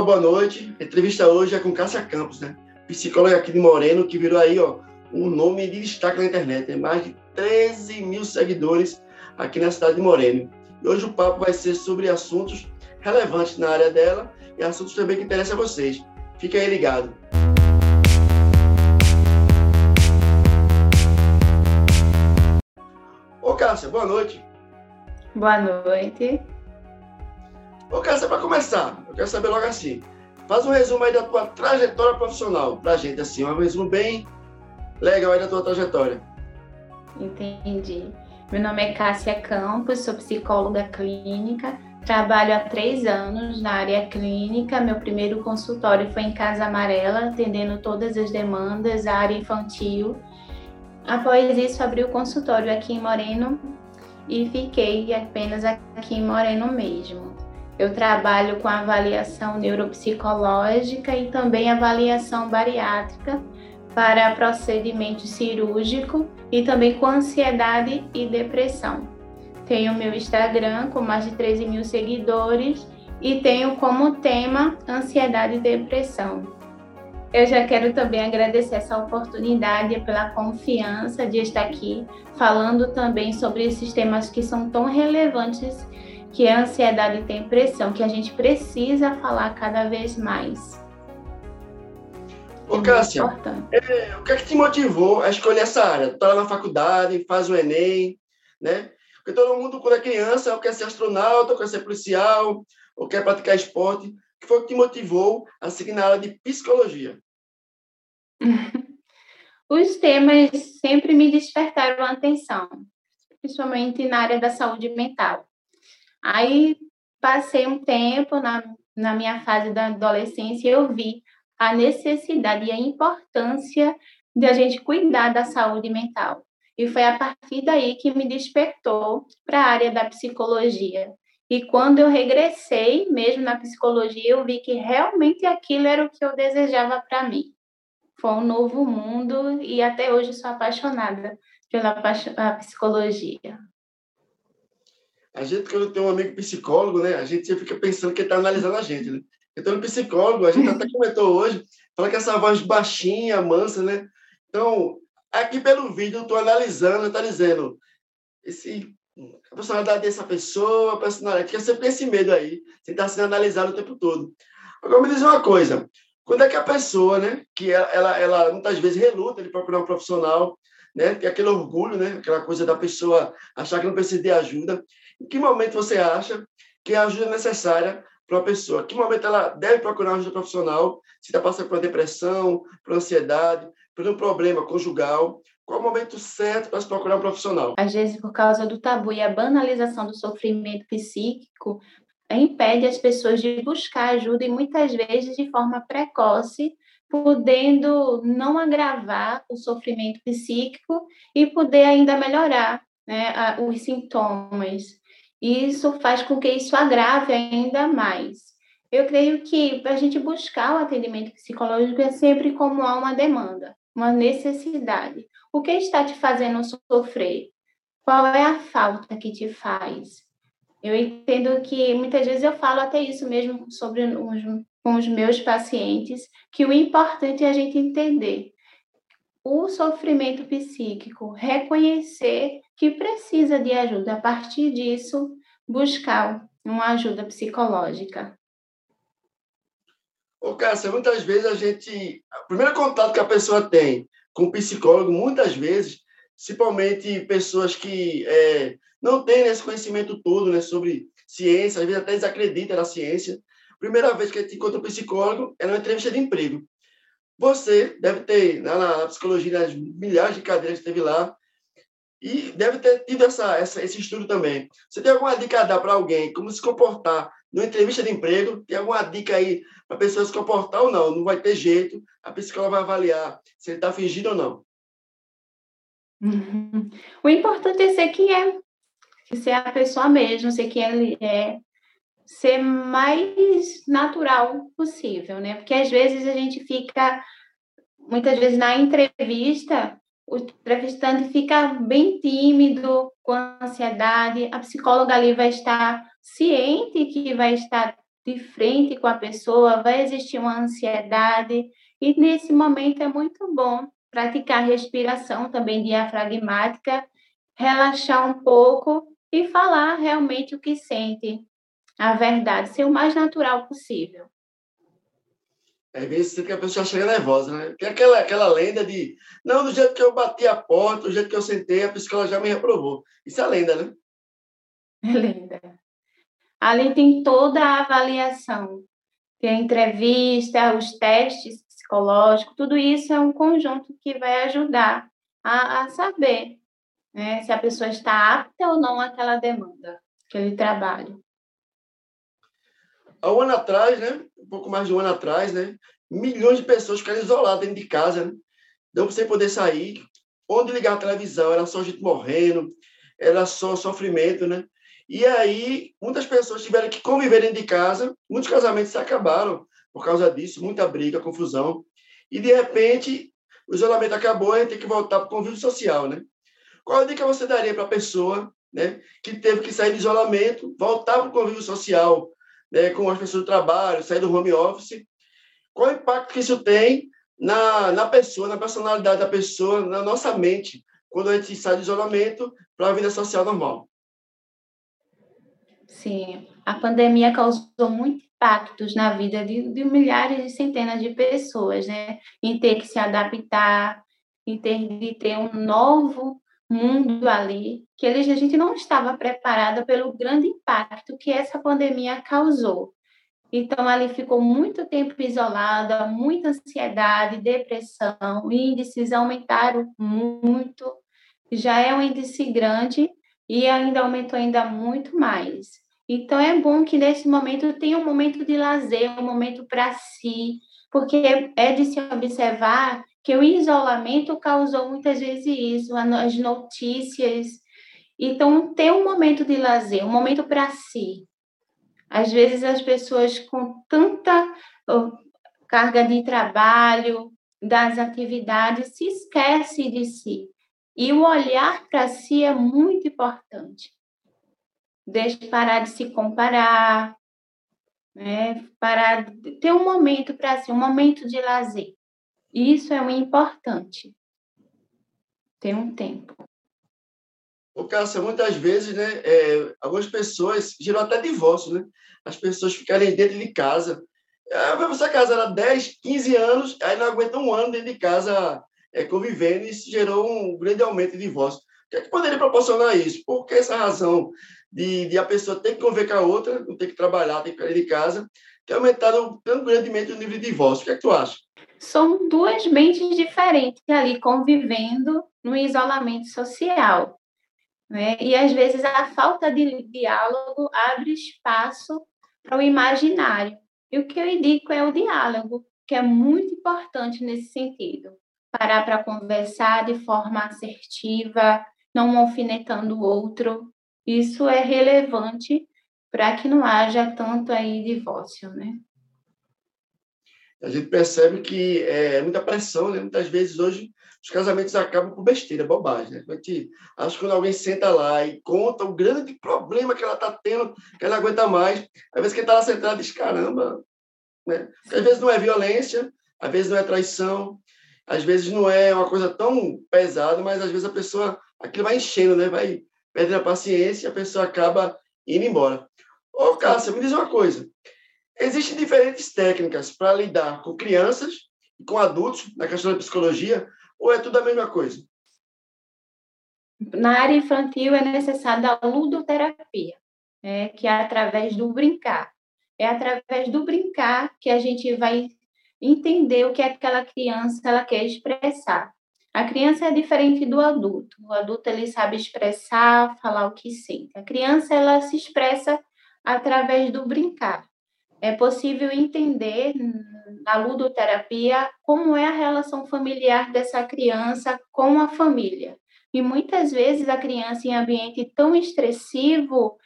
boa noite. A entrevista hoje é com Cássia Campos, né? Psicóloga aqui de Moreno, que virou aí, ó, um nome de destaque na internet. Tem mais de 13 mil seguidores aqui na cidade de Moreno. E hoje o papo vai ser sobre assuntos relevantes na área dela e assuntos também que interessam a vocês. Fica aí ligado. Ô, Cássia, boa noite. Boa noite. Ô, Cássia, para começar, eu quero saber logo assim. Faz um resumo aí da tua trajetória profissional pra gente, assim, um resumo bem legal aí da tua trajetória. Entendi. Meu nome é Cássia Campos, sou psicóloga clínica, trabalho há três anos na área clínica. Meu primeiro consultório foi em Casa Amarela, atendendo todas as demandas, a área infantil. Após isso, abri o consultório aqui em Moreno e fiquei apenas aqui em Moreno mesmo. Eu trabalho com avaliação neuropsicológica e também avaliação bariátrica para procedimento cirúrgico e também com ansiedade e depressão. Tenho meu Instagram com mais de 13 mil seguidores e tenho como tema ansiedade e depressão. Eu já quero também agradecer essa oportunidade pela confiança de estar aqui falando também sobre esses temas que são tão relevantes que é a ansiedade e depressão, que a gente precisa falar cada vez mais. Ô, é Cássia, é, o que é que te motivou a escolher essa área? Tu tá na faculdade, faz o Enem, né? Porque todo mundo, quando é criança, ou quer ser astronauta, ou quer ser policial, ou quer praticar esporte. O que foi que te motivou a seguir na área de psicologia? Os temas sempre me despertaram a atenção, principalmente na área da saúde mental. Aí passei um tempo na, na minha fase da adolescência e eu vi a necessidade e a importância de a gente cuidar da saúde mental. E foi a partir daí que me despertou para a área da psicologia. E quando eu regressei mesmo na psicologia, eu vi que realmente aquilo era o que eu desejava para mim. Foi um novo mundo e até hoje sou apaixonada pela psicologia. A gente, quando tem um amigo psicólogo, né, a gente fica pensando que ele está analisando a gente, né? Então, psicólogo, a gente até comentou hoje, fala que essa voz baixinha, mansa, né? Então, aqui pelo vídeo, eu estou analisando, está dizendo esse, a personalidade dessa pessoa, a personalidade, que você pensa esse medo aí, você está sendo analisado o tempo todo. Agora, me diz uma coisa, quando é que a pessoa, né, que ela, ela, ela muitas vezes reluta de procurar um profissional, né, tem aquele orgulho, né, aquela coisa da pessoa achar que não precisa de ajuda, em que momento você acha que a ajuda é necessária para uma pessoa? Em que momento ela deve procurar ajuda profissional? Se está passando por uma depressão, por ansiedade, por um problema conjugal? Qual o momento certo para se procurar um profissional? Às vezes, por causa do tabu e a banalização do sofrimento psíquico, impede as pessoas de buscar ajuda e muitas vezes de forma precoce, podendo não agravar o sofrimento psíquico e poder ainda melhorar né, os sintomas. E isso faz com que isso agrave ainda mais. Eu creio que a gente buscar o atendimento psicológico é sempre como há uma demanda, uma necessidade. O que está te fazendo sofrer? Qual é a falta que te faz? Eu entendo que muitas vezes eu falo até isso mesmo sobre os, com os meus pacientes, que o importante é a gente entender o sofrimento psíquico, reconhecer que precisa de ajuda, a partir disso, buscar uma ajuda psicológica. Ô, Cássia, muitas vezes a gente. O primeiro contato que a pessoa tem com o psicólogo, muitas vezes, principalmente pessoas que é, não têm esse conhecimento todo né, sobre ciência, às vezes até desacreditam na ciência. Primeira vez que a gente encontra um psicólogo é numa entrevista de emprego. Você deve ter, na, na psicologia, nas milhares de cadeiras que teve lá, e deve ter tido essa, essa, esse estudo também. Você tem alguma dica a dar para alguém como se comportar numa entrevista de emprego? Tem alguma dica aí para a pessoa se comportar ou não? Não vai ter jeito, a psicóloga vai avaliar se ele está fingindo ou não. Uhum. O importante é ser quem é, ser a pessoa mesmo, ser quem ele é, ser mais natural possível, né? Porque às vezes a gente fica, muitas vezes na entrevista, o entrevistante fica bem tímido, com ansiedade, a psicóloga ali vai estar ciente que vai estar de frente com a pessoa, vai existir uma ansiedade, e nesse momento é muito bom praticar respiração também diafragmática, relaxar um pouco e falar realmente o que sente, a verdade, ser o mais natural possível. É bem isso que a pessoa chega nervosa, né? É aquela, aquela lenda de, não, do jeito que eu bati a porta, do jeito que eu sentei, a psicóloga já me reprovou. Isso é lenda, né? É lenda. Ali tem toda a avaliação. Tem a entrevista, os testes psicológicos, tudo isso é um conjunto que vai ajudar a, a saber né, se a pessoa está apta ou não àquela demanda, aquele trabalho. Há um ano atrás, né, um pouco mais de um ano atrás, né, milhões de pessoas ficaram isoladas dentro de casa, né? não sem poder sair. Onde ligar a televisão era só gente morrendo, era só sofrimento, né? E aí, muitas pessoas tiveram que conviver dentro de casa, muitos casamentos se acabaram por causa disso, muita briga, confusão. E, de repente, o isolamento acabou e a gente tem que voltar para o convívio social, né? Qual a dica você daria para a pessoa né, que teve que sair do isolamento, voltar para o convívio social, né, com as pessoas do trabalho, sair do home office? Qual o impacto que isso tem na, na pessoa, na personalidade da pessoa, na nossa mente, quando a gente sai do isolamento para a vida social normal? Sim, a pandemia causou muitos impactos na vida de, de milhares e centenas de pessoas, né? Em ter que se adaptar, em ter de ter um novo mundo ali, que a gente não estava preparada pelo grande impacto que essa pandemia causou. Então, ali ficou muito tempo isolada, muita ansiedade, depressão, índices aumentaram muito, já é um índice grande e ainda aumentou ainda muito mais. Então, é bom que nesse momento tenha um momento de lazer, um momento para si, porque é de se observar que o isolamento causou muitas vezes isso, as notícias. Então, ter um momento de lazer, um momento para si. Às vezes, as pessoas com tanta carga de trabalho, das atividades, se esquecem de si. E o olhar para si é muito importante. Deixe parar de se comparar, né? parar de ter um momento para si, um momento de lazer. Isso é o importante. Ter um tempo. O Cássia, muitas vezes, né, é, algumas pessoas gerou até divórcio, né? As pessoas ficarem dentro de casa. É, você casar há 10, 15 anos, aí não aguenta um ano dentro de casa é, convivendo, e isso gerou um grande aumento de divórcio. O que, é que poderia proporcionar isso? Por que essa razão de, de, a pessoa ter que conviver com a outra, não ter que trabalhar, ter que ficar de casa, tem aumentado tão grandemente o nível de divórcio? O que é que tu acha? são duas mentes diferentes ali convivendo no isolamento social. Né? E às vezes a falta de diálogo abre espaço para o imaginário. E o que eu indico é o diálogo, que é muito importante nesse sentido. Parar para conversar de forma assertiva, não alfinetando o outro. Isso é relevante para que não haja tanto aí divórcio, né? a gente percebe que é muita pressão, né? Muitas vezes hoje os casamentos acabam por besteira, bobagem. Né? A gente acha que quando alguém senta lá e conta o grande problema que ela está tendo, que ela aguenta mais, às vezes quem está lá sentado diz, caramba, né? Às vezes não é violência, às vezes não é traição, às vezes não é uma coisa tão pesada, mas às vezes a pessoa, aquilo vai enchendo, né? Vai perdendo a paciência e a pessoa acaba indo embora. Ô, Cássia, me diz uma coisa. Existem diferentes técnicas para lidar com crianças e com adultos na questão da psicologia, ou é tudo a mesma coisa? Na área infantil é necessária a ludoterapia, né, que é através do brincar. É através do brincar que a gente vai entender o que aquela criança ela quer expressar. A criança é diferente do adulto. O adulto ele sabe expressar, falar o que sente. A criança ela se expressa através do brincar é possível entender na ludoterapia como é a relação familiar dessa criança com a família. E muitas vezes a criança em ambiente tão estressivo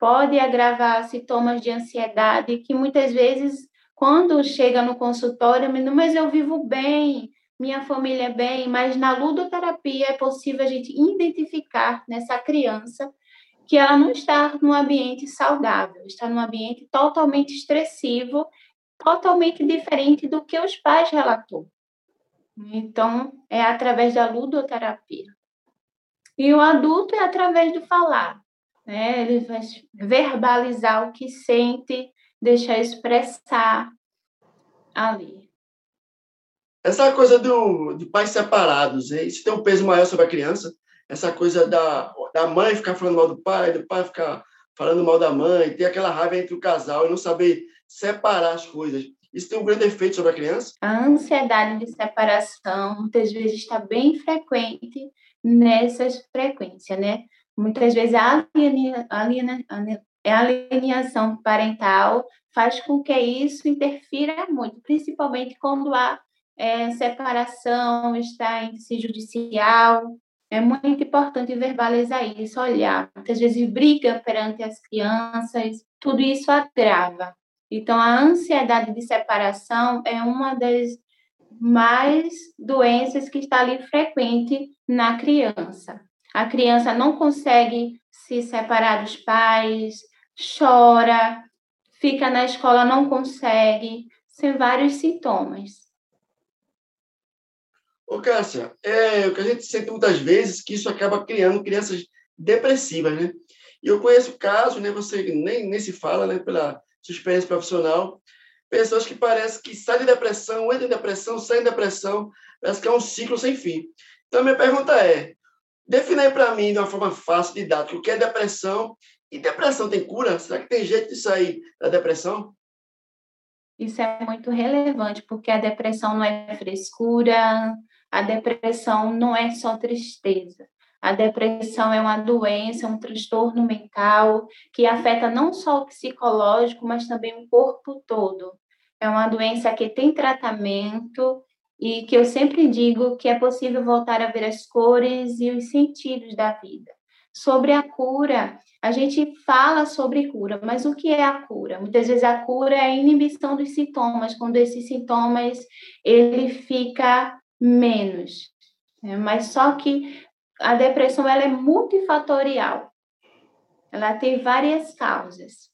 pode agravar sintomas de ansiedade que muitas vezes quando chega no consultório, mas eu vivo bem, minha família é bem, mas na ludoterapia é possível a gente identificar nessa criança que ela não está num ambiente saudável, está num ambiente totalmente estressivo, totalmente diferente do que os pais relatou. Então, é através da ludoterapia. E o adulto é através do falar. Né? Ele vai verbalizar o que sente, deixar expressar ali. Essa coisa do, de pais separados, isso tem um peso maior sobre a criança? Essa coisa da, da mãe ficar falando mal do pai, do pai ficar falando mal da mãe, ter aquela raiva entre o casal e não saber separar as coisas. Isso tem um grande efeito sobre a criança? A ansiedade de separação muitas vezes está bem frequente nessas frequências, né? Muitas vezes a, a alienação parental faz com que isso interfira muito, principalmente quando há é, separação, está em si judicial. É muito importante verbalizar isso, olhar. Muitas vezes briga perante as crianças, tudo isso agrava. Então, a ansiedade de separação é uma das mais doenças que está ali frequente na criança. A criança não consegue se separar dos pais, chora, fica na escola, não consegue, sem vários sintomas. Ô, Cássia, é o que a gente sente muitas vezes que isso acaba criando crianças depressivas, né? E eu conheço casos, né? Você nem, nem se fala, né? Pela sua experiência profissional, pessoas que parecem que saem de depressão, entram em depressão, saem de depressão, parece que é um ciclo sem fim. Então, minha pergunta é, define para mim, de uma forma fácil, didática, o que é depressão e depressão tem cura? Será que tem jeito de sair da depressão? Isso é muito relevante, porque a depressão não é frescura, a depressão não é só tristeza. A depressão é uma doença, um transtorno mental que afeta não só o psicológico, mas também o corpo todo. É uma doença que tem tratamento e que eu sempre digo que é possível voltar a ver as cores e os sentidos da vida. Sobre a cura, a gente fala sobre cura, mas o que é a cura? Muitas vezes a cura é a inibição dos sintomas, quando esses sintomas ele fica menos. Né? Mas só que a depressão ela é multifatorial. Ela tem várias causas.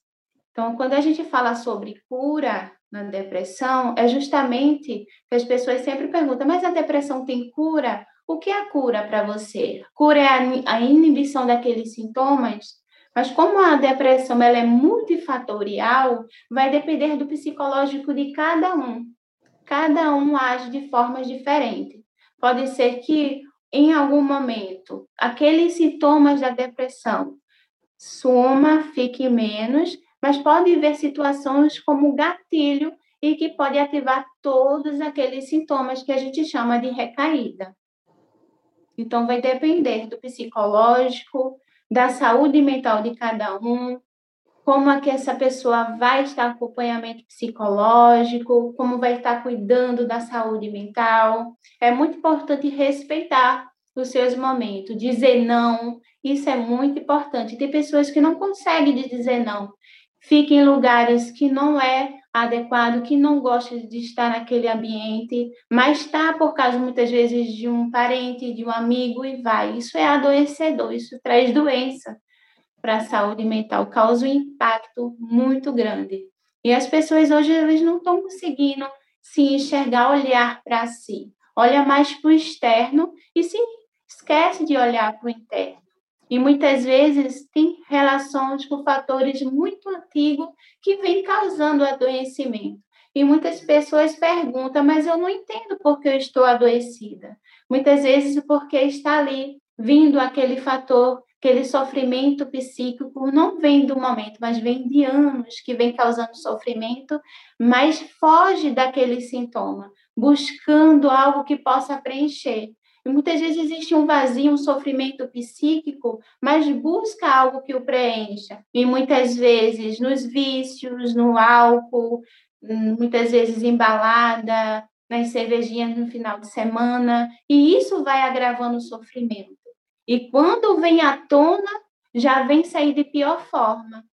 Então, quando a gente fala sobre cura na depressão, é justamente que as pessoas sempre perguntam: mas a depressão tem cura? O que é a cura para você? Cura é a inibição daqueles sintomas? Mas como a depressão ela é multifatorial, vai depender do psicológico de cada um. Cada um age de formas diferentes. Pode ser que em algum momento, aqueles sintomas da depressão suma, fique menos, mas pode haver situações como gatilho e que pode ativar todos aqueles sintomas que a gente chama de recaída. Então, vai depender do psicológico, da saúde mental de cada um, como é que essa pessoa vai estar acompanhamento psicológico, como vai estar cuidando da saúde mental. É muito importante respeitar os seus momentos, dizer não, isso é muito importante. Tem pessoas que não conseguem dizer não, fica em lugares que não é adequado, que não gosta de estar naquele ambiente, mas está por causa muitas vezes de um parente, de um amigo e vai. Isso é adoecedor, isso traz doença para a saúde mental, causa um impacto muito grande. E as pessoas hoje elas não estão conseguindo se enxergar, olhar para si. Olha mais para o externo e se esquece de olhar para o interno. E muitas vezes tem relações com fatores muito antigos que vêm causando adoecimento. E muitas pessoas perguntam, mas eu não entendo por que eu estou adoecida. Muitas vezes porque está ali vindo aquele fator aquele sofrimento psíquico não vem do momento, mas vem de anos que vem causando sofrimento, mas foge daquele sintoma, buscando algo que possa preencher. E muitas vezes existe um vazio, um sofrimento psíquico, mas busca algo que o preencha. E muitas vezes nos vícios, no álcool, muitas vezes embalada, nas cervejinhas no final de semana, e isso vai agravando o sofrimento. E quando vem à tona, já vem sair de pior forma.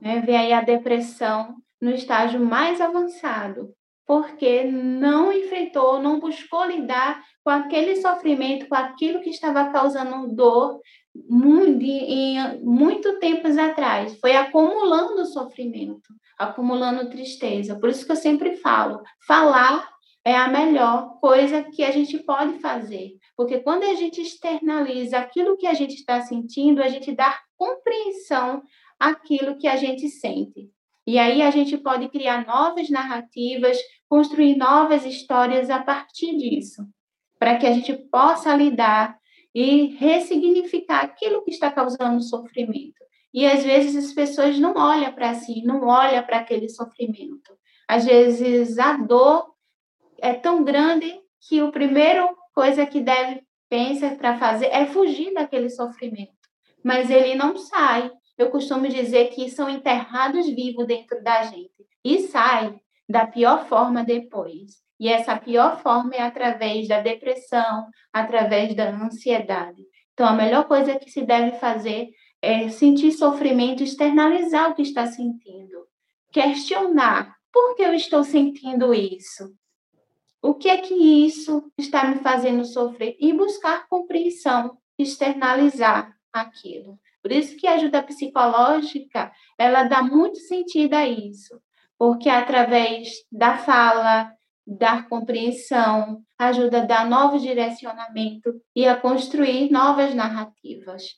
Né? Vem aí a depressão no estágio mais avançado. porque não enfrentou, não buscou lidar com aquele sofrimento, com aquilo que estava causando dor muito, em muito tempos atrás. Foi acumulando sofrimento, acumulando tristeza. Por isso que eu sempre falo, falar é a melhor coisa que a gente pode fazer. Porque quando a gente externaliza aquilo que a gente está sentindo, a gente dá compreensão àquilo que a gente sente. E aí a gente pode criar novas narrativas, construir novas histórias a partir disso, para que a gente possa lidar e ressignificar aquilo que está causando sofrimento. E às vezes as pessoas não olham para si, não olham para aquele sofrimento. Às vezes a dor é tão grande que a primeira coisa que deve pensar para fazer é fugir daquele sofrimento. Mas ele não sai, eu costumo dizer que são enterrados vivos dentro da gente e sai da pior forma depois. E essa pior forma é através da depressão, através da ansiedade. Então, a melhor coisa que se deve fazer é sentir sofrimento, externalizar o que está sentindo, questionar por que eu estou sentindo isso, o que é que isso está me fazendo sofrer e buscar compreensão, externalizar aquilo. Por isso que a ajuda psicológica, ela dá muito sentido a isso, porque através da fala, da compreensão, ajuda a dar novo direcionamento e a construir novas narrativas.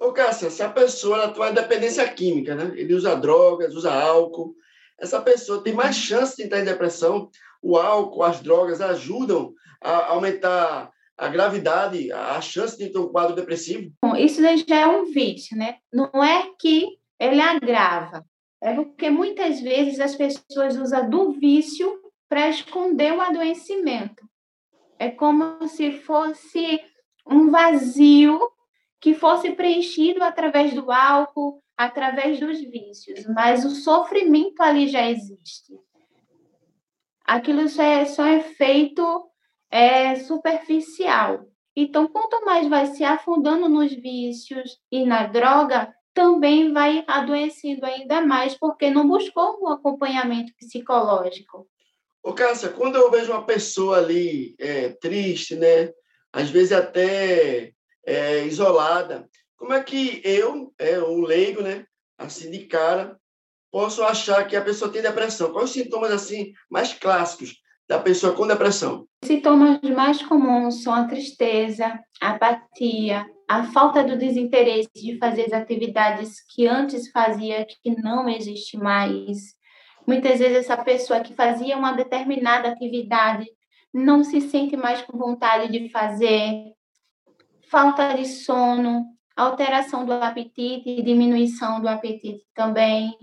Ô, Cássia, se a pessoa ela tem dependência química, né? Ele usa drogas, usa álcool, essa pessoa tem mais chance de entrar em depressão. O álcool, as drogas ajudam a aumentar a gravidade, a chance de ter um quadro depressivo? Bom, isso já é um vício, né? Não é que ele agrava, é porque muitas vezes as pessoas usam do vício para esconder o adoecimento. É como se fosse um vazio que fosse preenchido através do álcool, através dos vícios, mas o sofrimento ali já existe. Aquilo só é, só é feito é superficial. Então, quanto mais vai se afundando nos vícios e na droga, também vai adoecendo ainda mais, porque não buscou um acompanhamento psicológico. Ô, Cássia, quando eu vejo uma pessoa ali é, triste, né? Às vezes até é, isolada, como é que eu, é, um leigo, né? Assim de cara, posso achar que a pessoa tem depressão? Quais os sintomas assim mais clássicos da pessoa com depressão? Sintomas mais comuns são a tristeza, a apatia, a falta do desinteresse de fazer as atividades que antes fazia, que não existe mais. Muitas vezes essa pessoa que fazia uma determinada atividade não se sente mais com vontade de fazer. Falta de sono, alteração do apetite, diminuição do apetite também,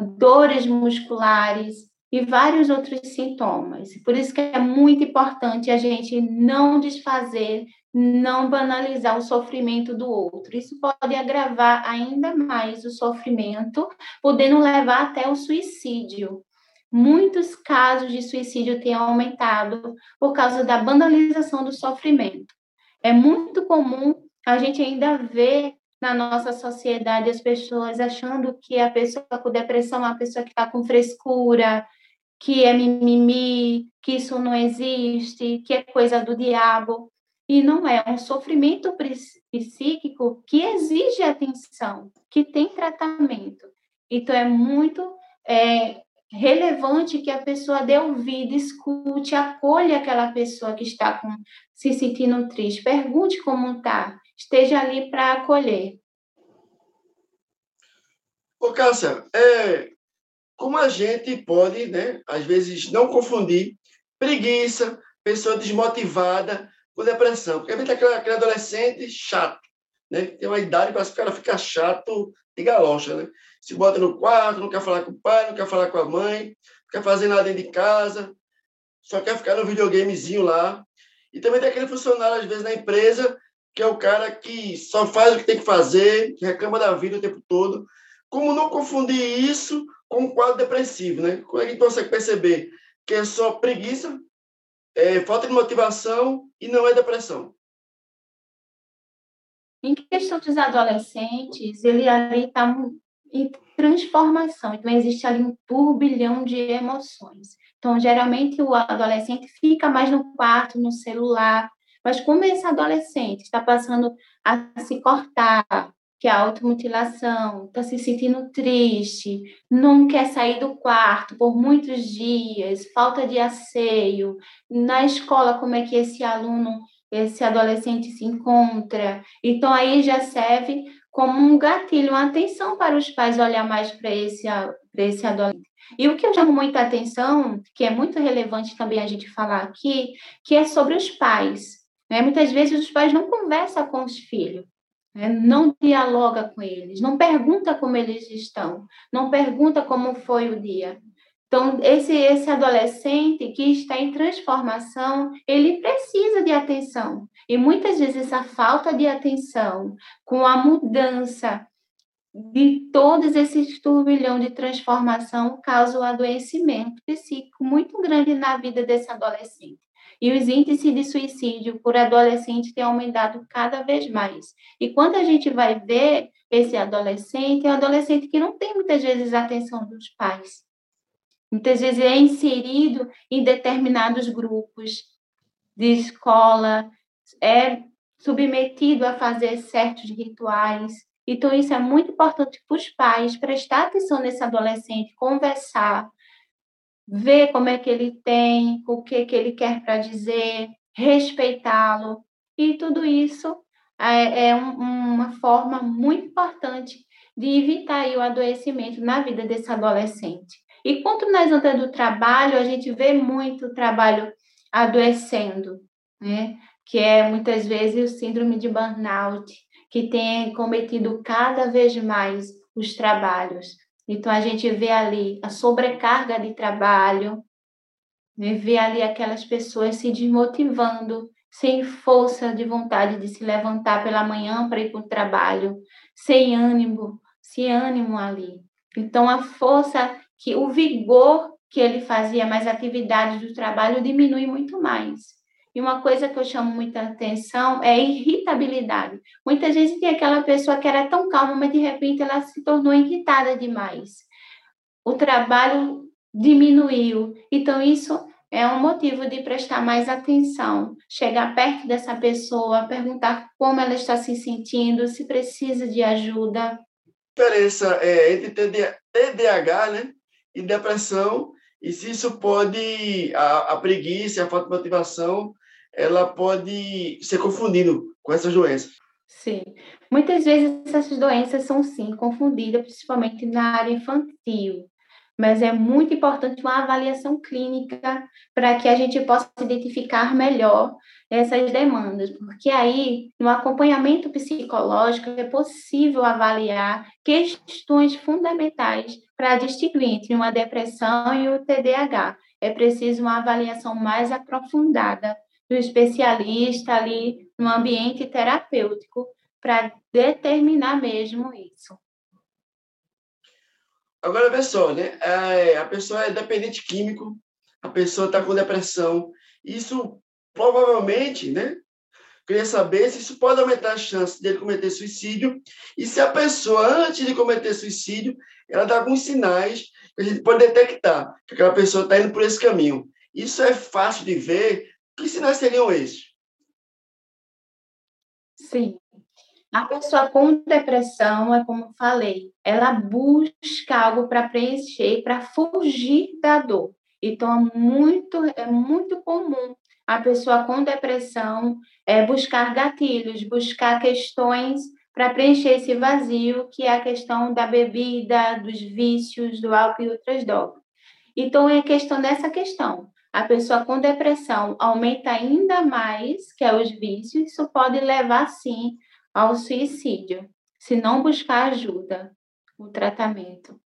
dores musculares, e vários outros sintomas. Por isso que é muito importante a gente não desfazer, não banalizar o sofrimento do outro. Isso pode agravar ainda mais o sofrimento, podendo levar até o suicídio. Muitos casos de suicídio têm aumentado por causa da banalização do sofrimento. É muito comum a gente ainda ver na nossa sociedade as pessoas achando que a pessoa com depressão é uma pessoa que está com frescura, que é mimimi, que isso não existe, que é coisa do diabo. E não é, um sofrimento psíquico que exige atenção, que tem tratamento. Então, é muito é, relevante que a pessoa dê ouvido, escute, acolha aquela pessoa que está com, se sentindo triste. Pergunte como está, esteja ali para acolher. Ô, Cássia, é, como a gente pode, né, às vezes, não confundir preguiça, pessoa desmotivada com depressão. Porque a gente é aquele, aquele adolescente chato, né? Tem uma idade que o cara fica chato de galocha, né? Se bota no quarto, não quer falar com o pai, não quer falar com a mãe, não quer fazer nada dentro de casa, só quer ficar no videogamezinho lá. E também tem aquele funcionário, às vezes, na empresa, que é o cara que só faz o que tem que fazer, que reclama da vida o tempo todo. Como não confundir isso com um quadro depressivo, né? É que a gente consegue perceber que é só preguiça, é, falta de motivação e não é depressão? Em questão dos adolescentes, ele ali está em transformação, então existe ali um turbilhão de emoções. Então, geralmente, o adolescente fica mais no quarto, no celular. Mas como esse adolescente está passando a se cortar, que é a automutilação, está se sentindo triste, não quer sair do quarto por muitos dias, falta de asseio, na escola, como é que esse aluno, esse adolescente se encontra. Então, aí já serve como um gatilho, uma atenção para os pais olhar mais para esse, para esse adolescente. E o que eu chamo muita atenção, que é muito relevante também a gente falar aqui, que é sobre os pais. Né? Muitas vezes os pais não conversam com os filhos, né? não dialoga com eles, não pergunta como eles estão, não pergunta como foi o dia. Então, esse, esse adolescente que está em transformação, ele precisa de atenção. E muitas vezes essa falta de atenção, com a mudança de todos esses turbilhão de transformação, causa o adoecimento psíquico muito grande na vida desse adolescente. E os índices de suicídio por adolescente têm aumentado cada vez mais. E quando a gente vai ver esse adolescente, é um adolescente que não tem muitas vezes a atenção dos pais. Muitas vezes é inserido em determinados grupos de escola, é submetido a fazer certos rituais. Então, isso é muito importante para os pais prestar atenção nesse adolescente, conversar, ver como é que ele tem, o que, que ele quer para dizer, respeitá-lo. E tudo isso é, é um, uma forma muito importante de evitar o adoecimento na vida desse adolescente. E quanto nós andamos do trabalho, a gente vê muito o trabalho adoecendo, né? que é muitas vezes o síndrome de burnout, que tem cometido cada vez mais os trabalhos. Então, a gente vê ali a sobrecarga de trabalho, né? vê ali aquelas pessoas se desmotivando, sem força de vontade de se levantar pela manhã para ir para o trabalho, sem ânimo, sem ânimo ali. Então, a força, que o vigor que ele fazia, mais atividades do trabalho diminui muito mais. E uma coisa que eu chamo muita atenção é a irritabilidade. Muitas vezes tem aquela pessoa que era tão calma, mas de repente ela se tornou irritada demais. O trabalho diminuiu. Então, isso é um motivo de prestar mais atenção, chegar perto dessa pessoa, perguntar como ela está se sentindo, se precisa de ajuda. Diferença é, entre TDAH né, e depressão, e se isso pode, a, a preguiça, a falta de motivação, ela pode ser confundida com essas doenças. Sim. Muitas vezes essas doenças são, sim, confundidas, principalmente na área infantil. Mas é muito importante uma avaliação clínica para que a gente possa identificar melhor essas demandas, porque aí, no acompanhamento psicológico, é possível avaliar questões fundamentais para distinguir entre uma depressão e o TDAH. É preciso uma avaliação mais aprofundada do especialista ali no ambiente terapêutico para determinar mesmo isso. Agora, só, né? É, a pessoa é dependente químico, a pessoa está com depressão. Isso provavelmente, né? Queria saber se isso pode aumentar a chance dele cometer suicídio e se a pessoa, antes de cometer suicídio, ela dá alguns sinais que a gente pode detectar que aquela pessoa está indo por esse caminho. Isso é fácil de ver que sinais seriam esses? Sim. A pessoa com depressão, é como falei, ela busca algo para preencher, para fugir da dor. Então, é muito, é muito comum a pessoa com depressão é, buscar gatilhos, buscar questões para preencher esse vazio, que é a questão da bebida, dos vícios, do álcool e outras drogas. Então, é questão dessa questão a pessoa com depressão aumenta ainda mais, que é os vícios, isso pode levar, sim, ao suicídio, se não buscar ajuda, o tratamento.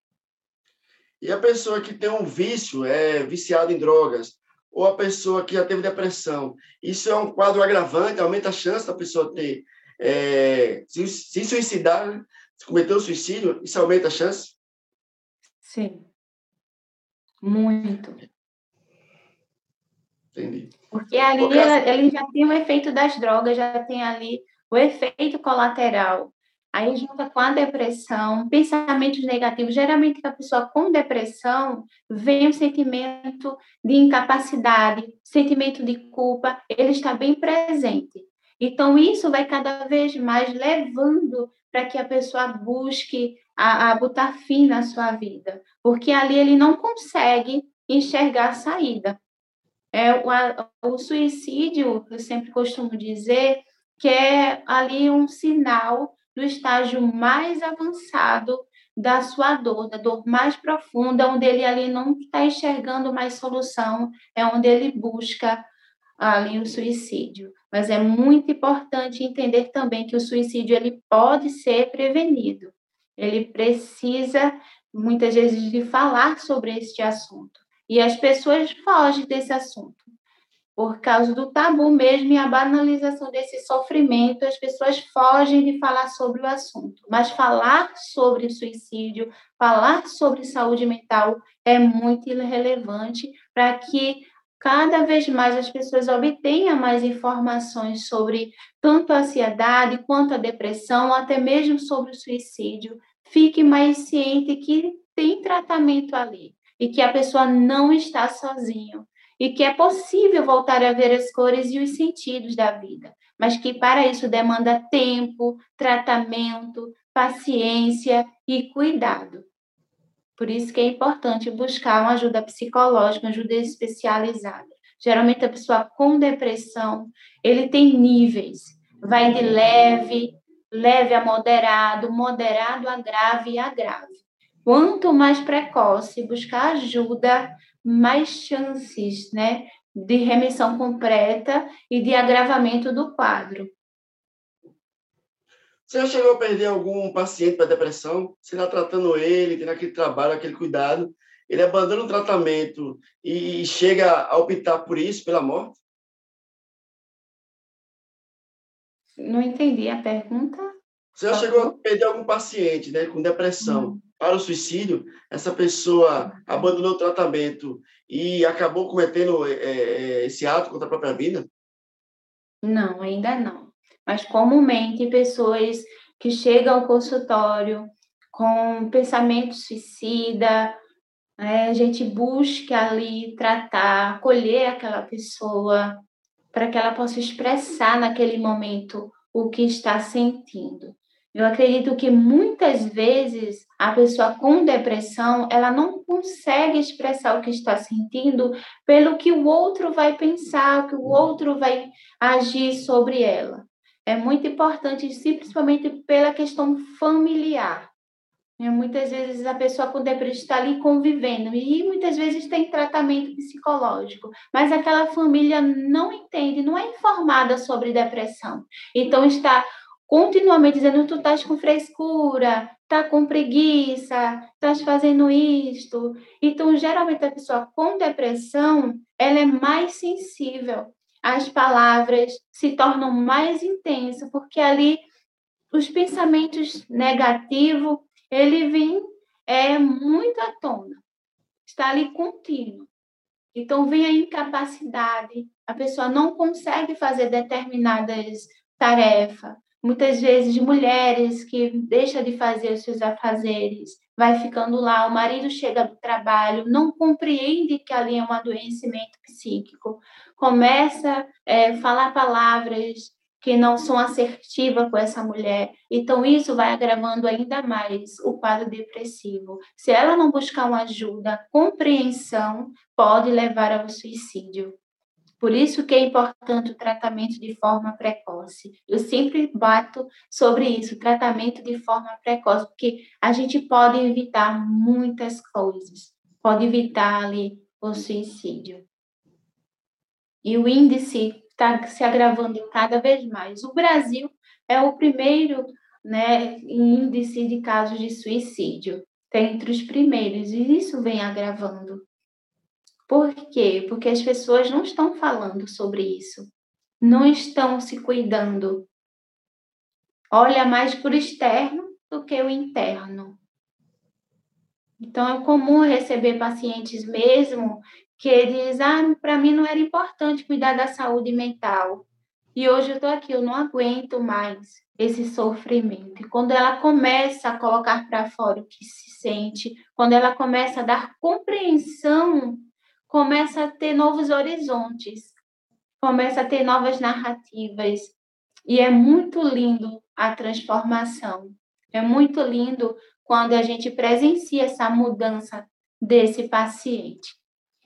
E a pessoa que tem um vício, é viciada em drogas, ou a pessoa que já teve depressão, isso é um quadro agravante, aumenta a chance da pessoa ter, é, se, se suicidar, né? se cometer o suicídio, isso aumenta a chance? Sim, muito. Entendi. Porque ali ele, ele já tem o efeito das drogas, já tem ali o efeito colateral. Aí junta com a depressão, pensamentos negativos. Geralmente a pessoa com depressão vem o sentimento de incapacidade, sentimento de culpa, ele está bem presente. Então isso vai cada vez mais levando para que a pessoa busque a, a botar fim na sua vida, porque ali ele não consegue enxergar a saída. É, o, a, o suicídio, eu sempre costumo dizer, que é ali um sinal do estágio mais avançado da sua dor, da dor mais profunda, onde ele ali não está enxergando mais solução, é onde ele busca ali o suicídio. Mas é muito importante entender também que o suicídio ele pode ser prevenido. Ele precisa muitas vezes de falar sobre este assunto. E as pessoas fogem desse assunto por causa do tabu mesmo e a banalização desse sofrimento, as pessoas fogem de falar sobre o assunto. Mas falar sobre suicídio, falar sobre saúde mental é muito relevante para que cada vez mais as pessoas obtenham mais informações sobre tanto a ansiedade quanto a depressão, até mesmo sobre o suicídio. Fique mais ciente que tem tratamento ali e que a pessoa não está sozinha e que é possível voltar a ver as cores e os sentidos da vida, mas que para isso demanda tempo, tratamento, paciência e cuidado. Por isso que é importante buscar uma ajuda psicológica, uma ajuda especializada. Geralmente a pessoa com depressão, ele tem níveis, vai de leve, leve a moderado, moderado a grave e a grave. Quanto mais precoce buscar ajuda, mais chances né, de remissão completa e de agravamento do quadro. Você já chegou a perder algum paciente para depressão? Você está tratando ele, tendo aquele trabalho, aquele cuidado, ele abandona o tratamento e chega a optar por isso, pela morte? Não entendi a pergunta. Você já chegou a perder algum paciente né, com depressão? Hum para o suicídio, essa pessoa abandonou o tratamento e acabou cometendo é, é, esse ato contra a própria vida? Não, ainda não. Mas comumente pessoas que chegam ao consultório com pensamento suicida, né, a gente busca ali tratar, acolher aquela pessoa para que ela possa expressar naquele momento o que está sentindo. Eu acredito que muitas vezes a pessoa com depressão, ela não consegue expressar o que está sentindo pelo que o outro vai pensar, que o outro vai agir sobre ela. É muito importante, principalmente pela questão familiar. Né? Muitas vezes a pessoa com depressão está ali convivendo e muitas vezes tem tratamento psicológico, mas aquela família não entende, não é informada sobre depressão. Então está continuamente dizendo tu estás com frescura, tá com preguiça, estás fazendo isto. Então, geralmente a pessoa com depressão, ela é mais sensível. As palavras se tornam mais intensas, porque ali os pensamentos negativos, ele vem é muito à tona. Está ali contínuo. Então vem a incapacidade, a pessoa não consegue fazer determinadas tarefas, muitas vezes mulheres que deixa de fazer os seus afazeres, vai ficando lá, o marido chega do trabalho, não compreende que ali é um adoecimento psíquico, começa a é, falar palavras que não são assertivas com essa mulher. Então, isso vai agravando ainda mais o quadro depressivo. Se ela não buscar uma ajuda, compreensão, pode levar ao suicídio. Por isso que é importante o tratamento de forma precoce. Eu sempre bato sobre isso, tratamento de forma precoce, porque a gente pode evitar muitas coisas. Pode evitar ali o suicídio. E o índice está se agravando cada vez mais. O Brasil é o primeiro né, índice de casos de suicídio, está entre os primeiros, e isso vem agravando. Por quê? Porque as pessoas não estão falando sobre isso, não estão se cuidando. Olha mais para o externo do que o interno. Então, é comum receber pacientes mesmo que dizem: ah, para mim não era importante cuidar da saúde mental. E hoje eu estou aqui, eu não aguento mais esse sofrimento. E quando ela começa a colocar para fora o que se sente, quando ela começa a dar compreensão, começa a ter novos horizontes, começa a ter novas narrativas. E é muito lindo a transformação. É muito lindo quando a gente presencia essa mudança desse paciente.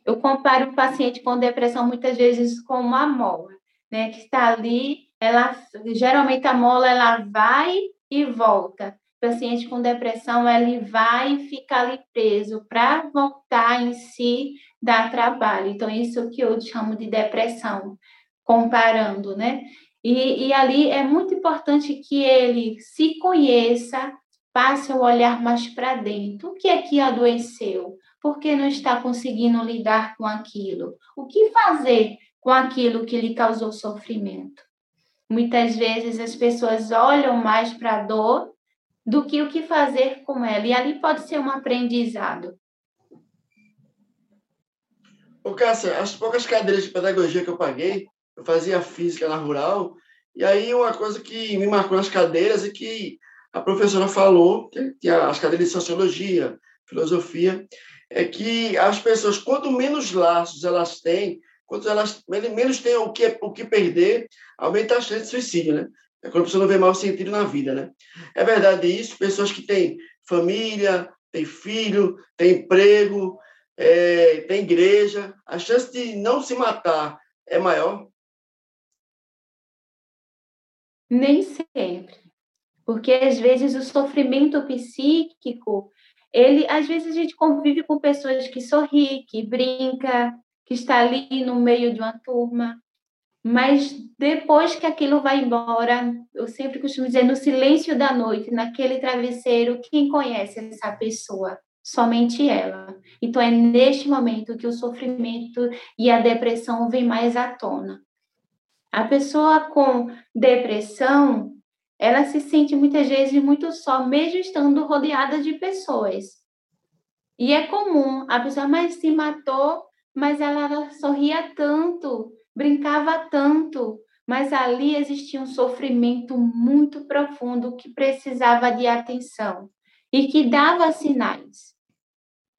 Eu comparo o paciente com depressão muitas vezes com uma mola, né, que está ali, ela geralmente a mola ela vai e volta. O paciente com depressão ele vai e fica ali preso para voltar em si dar trabalho. Então isso que eu chamo de depressão, comparando, né? E, e ali é muito importante que ele se conheça, passe a olhar mais para dentro. O que é que adoeceu? Por que não está conseguindo lidar com aquilo? O que fazer com aquilo que lhe causou sofrimento? Muitas vezes as pessoas olham mais para a dor do que o que fazer com ela. E ali pode ser um aprendizado. Ô, Cássia, as poucas cadeiras de pedagogia que eu paguei, eu fazia física na rural, e aí uma coisa que me marcou nas cadeiras é que a professora falou, tinha as cadeiras de sociologia, filosofia, é que as pessoas, quanto menos laços elas têm, quanto elas menos têm o que, o que perder, aumenta a chance de suicídio, né? É quando a pessoa não vê mais sentido na vida, né? É verdade isso, pessoas que têm família, têm filho, têm emprego, é, têm igreja, a chance de não se matar é maior? Nem sempre. Porque às vezes o sofrimento psíquico, ele, às vezes a gente convive com pessoas que sorri, que brinca, que está ali no meio de uma turma, mas depois que aquilo vai embora, eu sempre costumo dizer, no silêncio da noite, naquele travesseiro, quem conhece essa pessoa? Somente ela. Então é neste momento que o sofrimento e a depressão vêm mais à tona. A pessoa com depressão, ela se sente muitas vezes muito só, mesmo estando rodeada de pessoas. E é comum, a pessoa mais se matou, mas ela, ela sorria tanto, brincava tanto, mas ali existia um sofrimento muito profundo que precisava de atenção e que dava sinais.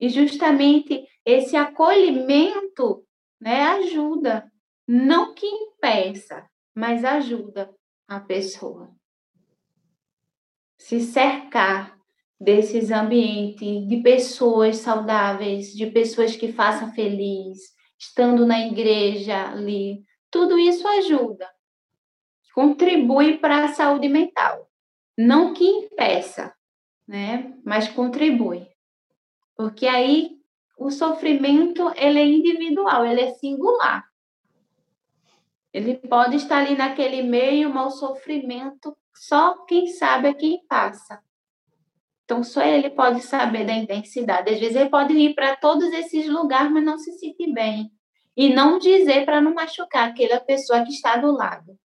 E justamente esse acolhimento né, ajuda não que impeça, mas ajuda a pessoa. Se cercar desses ambientes de pessoas saudáveis, de pessoas que façam feliz, estando na igreja ali, tudo isso ajuda, contribui para a saúde mental. Não que impeça, né? Mas contribui. Porque aí o sofrimento ele é individual, ele é singular. Ele pode estar ali naquele meio, mas o sofrimento, só quem sabe é quem passa. Então, só ele pode saber da intensidade. Às vezes, ele pode ir para todos esses lugares, mas não se sentir bem. E não dizer para não machucar aquela pessoa que está do lado.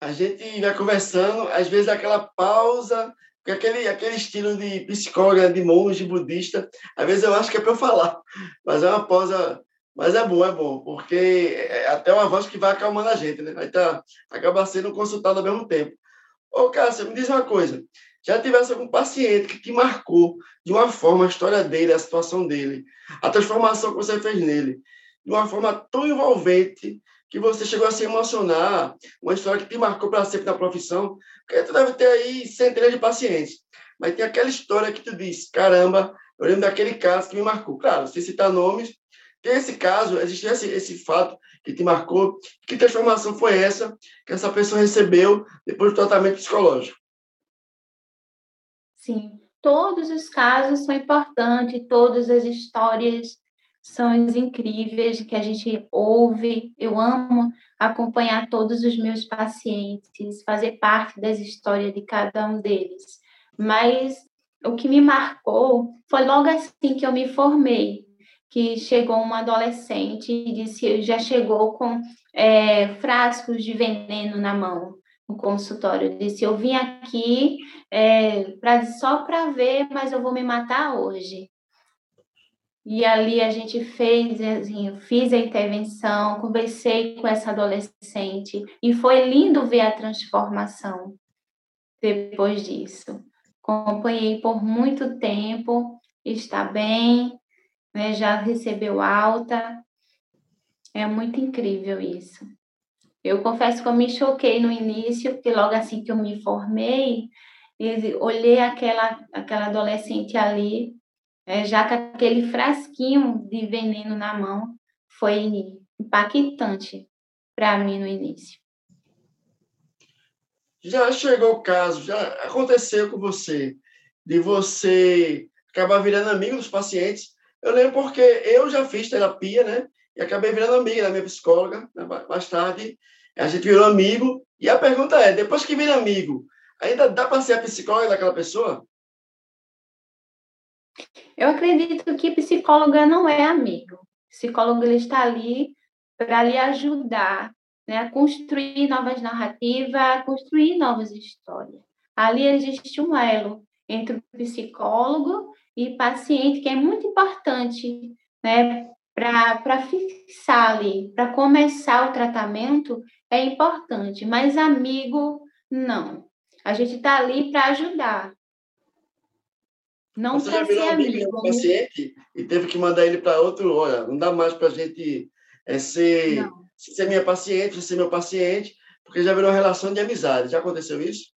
A gente vai conversando, às vezes, aquela pausa, aquele, aquele estilo de psicóloga, de monge budista, às vezes eu acho que é para eu falar, mas é uma pausa mas é bom, é bom, porque é até uma voz que vai acalmando a gente, né? Aí tá, acaba sendo consultado ao mesmo tempo. Ô, Cássio, me diz uma coisa. Já tivesse algum paciente que te marcou de uma forma a história dele, a situação dele, a transformação que você fez nele, de uma forma tão envolvente que você chegou a se emocionar, uma história que te marcou para sempre na profissão, porque tu deve ter aí centenas de pacientes. Mas tem aquela história que tu diz, caramba, eu lembro daquele caso que me marcou. Claro, sem citar nomes, tem esse caso, existe esse, esse fato que te marcou. Que transformação foi essa que essa pessoa recebeu depois do tratamento psicológico? Sim, todos os casos são importantes, todas as histórias são incríveis que a gente ouve. Eu amo acompanhar todos os meus pacientes, fazer parte das histórias de cada um deles. Mas o que me marcou foi logo assim que eu me formei que chegou uma adolescente e disse já chegou com é, frascos de veneno na mão no consultório. Disse: Eu vim aqui é, pra, só para ver, mas eu vou me matar hoje. E ali a gente fez, assim, eu fiz a intervenção, conversei com essa adolescente e foi lindo ver a transformação depois disso. Acompanhei por muito tempo, está bem, né, já recebeu alta. É muito incrível isso. Eu confesso que eu me choquei no início, porque logo assim que eu me formei, olhei aquela, aquela adolescente ali, é, já com aquele frasquinho de veneno na mão, foi impactante para mim no início. Já chegou o caso, já aconteceu com você, de você acabar virando amigo dos pacientes. Eu lembro porque eu já fiz terapia, né? E acabei virando amiga da minha psicóloga, né? mais tarde. A gente virou amigo. E a pergunta é: depois que vira amigo, ainda dá para ser a psicóloga daquela pessoa? Eu acredito que psicóloga não é amigo. Psicólogo ele está ali para lhe ajudar né, a construir novas narrativas, a construir novas histórias. Ali existe um elo entre o psicólogo e paciente que é muito importante né, para fixar ali, para começar o tratamento, é importante, mas amigo, não. A gente está ali para ajudar. Não para ser amigo. do paciente e teve que mandar ele para outro, olha, não dá mais para a gente é, ser, ser minha paciente, ser meu paciente, porque já virou relação de amizade. Já aconteceu isso?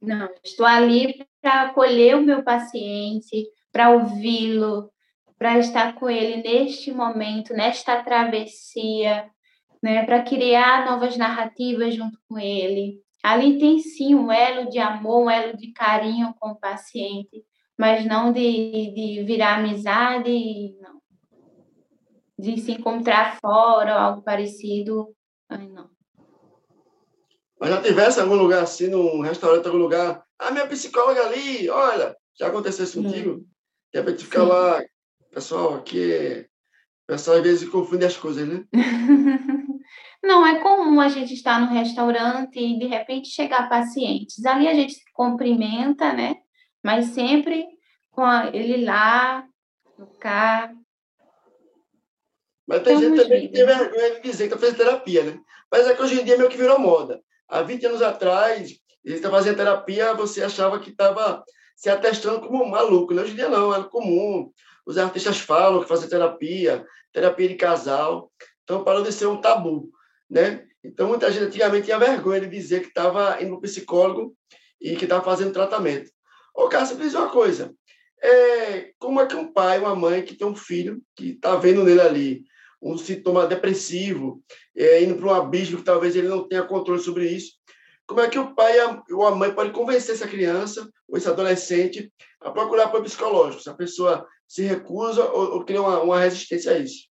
Não, estou ali para acolher o meu paciente, para ouvi-lo, para estar com ele neste momento, nesta travessia, né, para criar novas narrativas junto com ele. Ali tem sim um elo de amor, um elo de carinho com o paciente, mas não de, de virar amizade, não. De se encontrar fora ou algo parecido, não. Mas já tivesse algum lugar assim, num restaurante, algum lugar, a minha psicóloga ali, olha, já aconteceu isso contigo? Hum. De repente fica lá, pessoal, aqui, o pessoal às vezes confunde as coisas, né? Não, é comum a gente estar no restaurante e de repente chegar pacientes. Ali a gente se cumprimenta, né? Mas sempre com ele lá, no carro. Mas tem gente também que tem vergonha de dizer que fez terapia, né? Mas é que hoje em dia meio que virou moda. Há 20 anos atrás, ele está fazendo terapia, você achava que estava se atestando como um maluco. Né? Hoje em dia não, é comum. Os artistas falam que fazem terapia, terapia de casal. Então parou de ser um tabu, né? Então muita gente antigamente tinha vergonha de dizer que estava indo para psicólogo e que estava fazendo tratamento. Ô, Cássio, me diz uma coisa. É, como é que um pai, uma mãe que tem um filho que está vendo nele ali um sintoma depressivo, é, indo para um abismo que talvez ele não tenha controle sobre isso, como é que o pai ou a mãe pode convencer essa criança ou esse adolescente a procurar apoio psicológico, se a pessoa se recusa ou, ou cria uma, uma resistência a isso?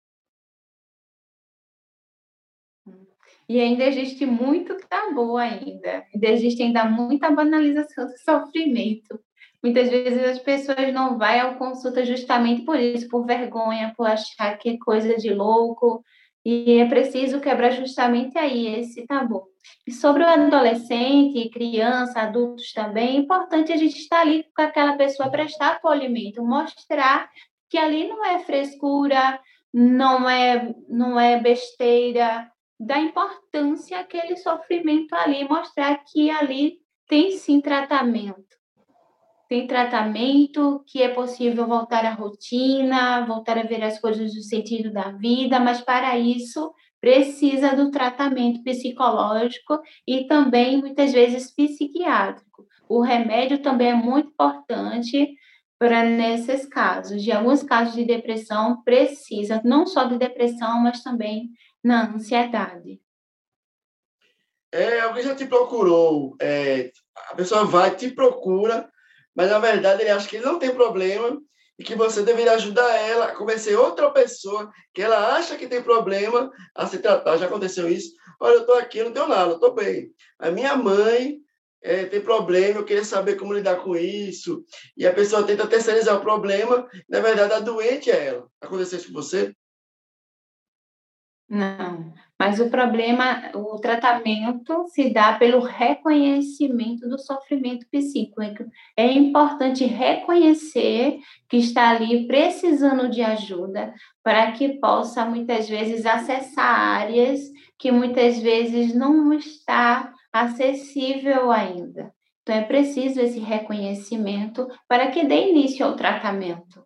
E ainda existe muito tabu ainda. Ainda existe ainda muita banalização do sofrimento. Muitas vezes as pessoas não vão à consulta justamente por isso, por vergonha, por achar que é coisa de louco, e é preciso quebrar justamente aí esse tabu. E sobre o adolescente, criança, adultos também, é importante a gente estar ali com aquela pessoa, prestar acolhimento, mostrar que ali não é frescura, não é, não é besteira, da importância aquele sofrimento ali, mostrar que ali tem sim tratamento. Tem tratamento, que é possível voltar à rotina, voltar a ver as coisas do sentido da vida, mas para isso precisa do tratamento psicológico e também muitas vezes psiquiátrico. O remédio também é muito importante para nesses casos. De alguns casos de depressão precisa não só de depressão, mas também na ansiedade. É, alguém já te procurou, é, a pessoa vai, te procura mas na verdade ele acha que ele não tem problema e que você deveria ajudar ela a convencer outra pessoa que ela acha que tem problema a se tratar. Já aconteceu isso? Olha, eu estou aqui, não tenho nada, estou bem. A minha mãe é, tem problema, eu queria saber como lidar com isso. E a pessoa tenta terceirizar o problema, na verdade a doente é ela. Aconteceu isso com você? Não, mas o problema, o tratamento se dá pelo reconhecimento do sofrimento psíquico. É importante reconhecer que está ali precisando de ajuda para que possa muitas vezes acessar áreas que muitas vezes não está acessível ainda. Então é preciso esse reconhecimento para que dê início ao tratamento.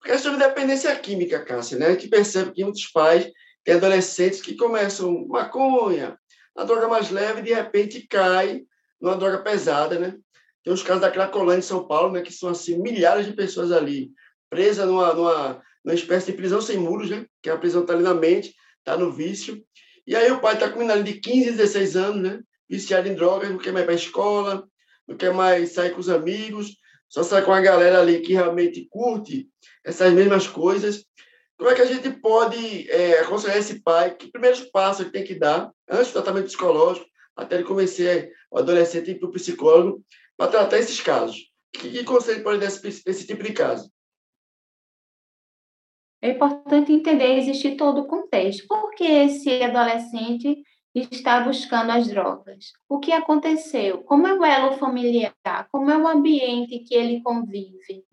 Porque é sobre dependência química, Cássia, né? A gente percebe que muitos pais têm adolescentes que começam maconha, a droga mais leve, de repente cai numa droga pesada, né? Tem os casos da Cracolândia em São Paulo, né? Que são, assim, milhares de pessoas ali, presas numa, numa, numa espécie de prisão sem muros, né? Que a prisão está ali na mente, está no vício. E aí o pai está com menina de 15, 16 anos, né? Viciado em drogas, não quer mais ir para a escola, não quer mais sair com os amigos, só sai com a galera ali que realmente curte essas mesmas coisas. Como é que a gente pode é, aconselhar esse pai que primeiros passos ele tem que dar antes do tratamento psicológico, até ele convencer o adolescente para o psicólogo para tratar esses casos? Que, que conselho pode dar esse, esse tipo de caso? É importante entender existir todo o contexto. Por que esse adolescente está buscando as drogas? O que aconteceu? Como é o elo familiar? Como é o ambiente que ele convive?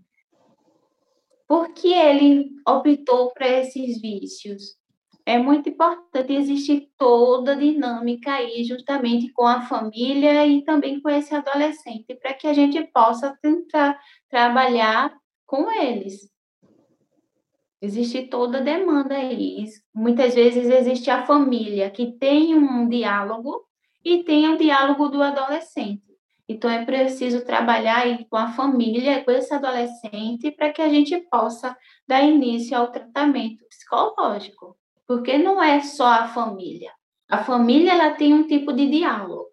Por que ele optou para esses vícios? É muito importante existir toda a dinâmica aí, justamente com a família e também com esse adolescente, para que a gente possa tentar trabalhar com eles. Existe toda a demanda aí. Muitas vezes existe a família que tem um diálogo e tem o diálogo do adolescente. Então, é preciso trabalhar com a família, com esse adolescente, para que a gente possa dar início ao tratamento psicológico. Porque não é só a família. A família ela tem um tipo de diálogo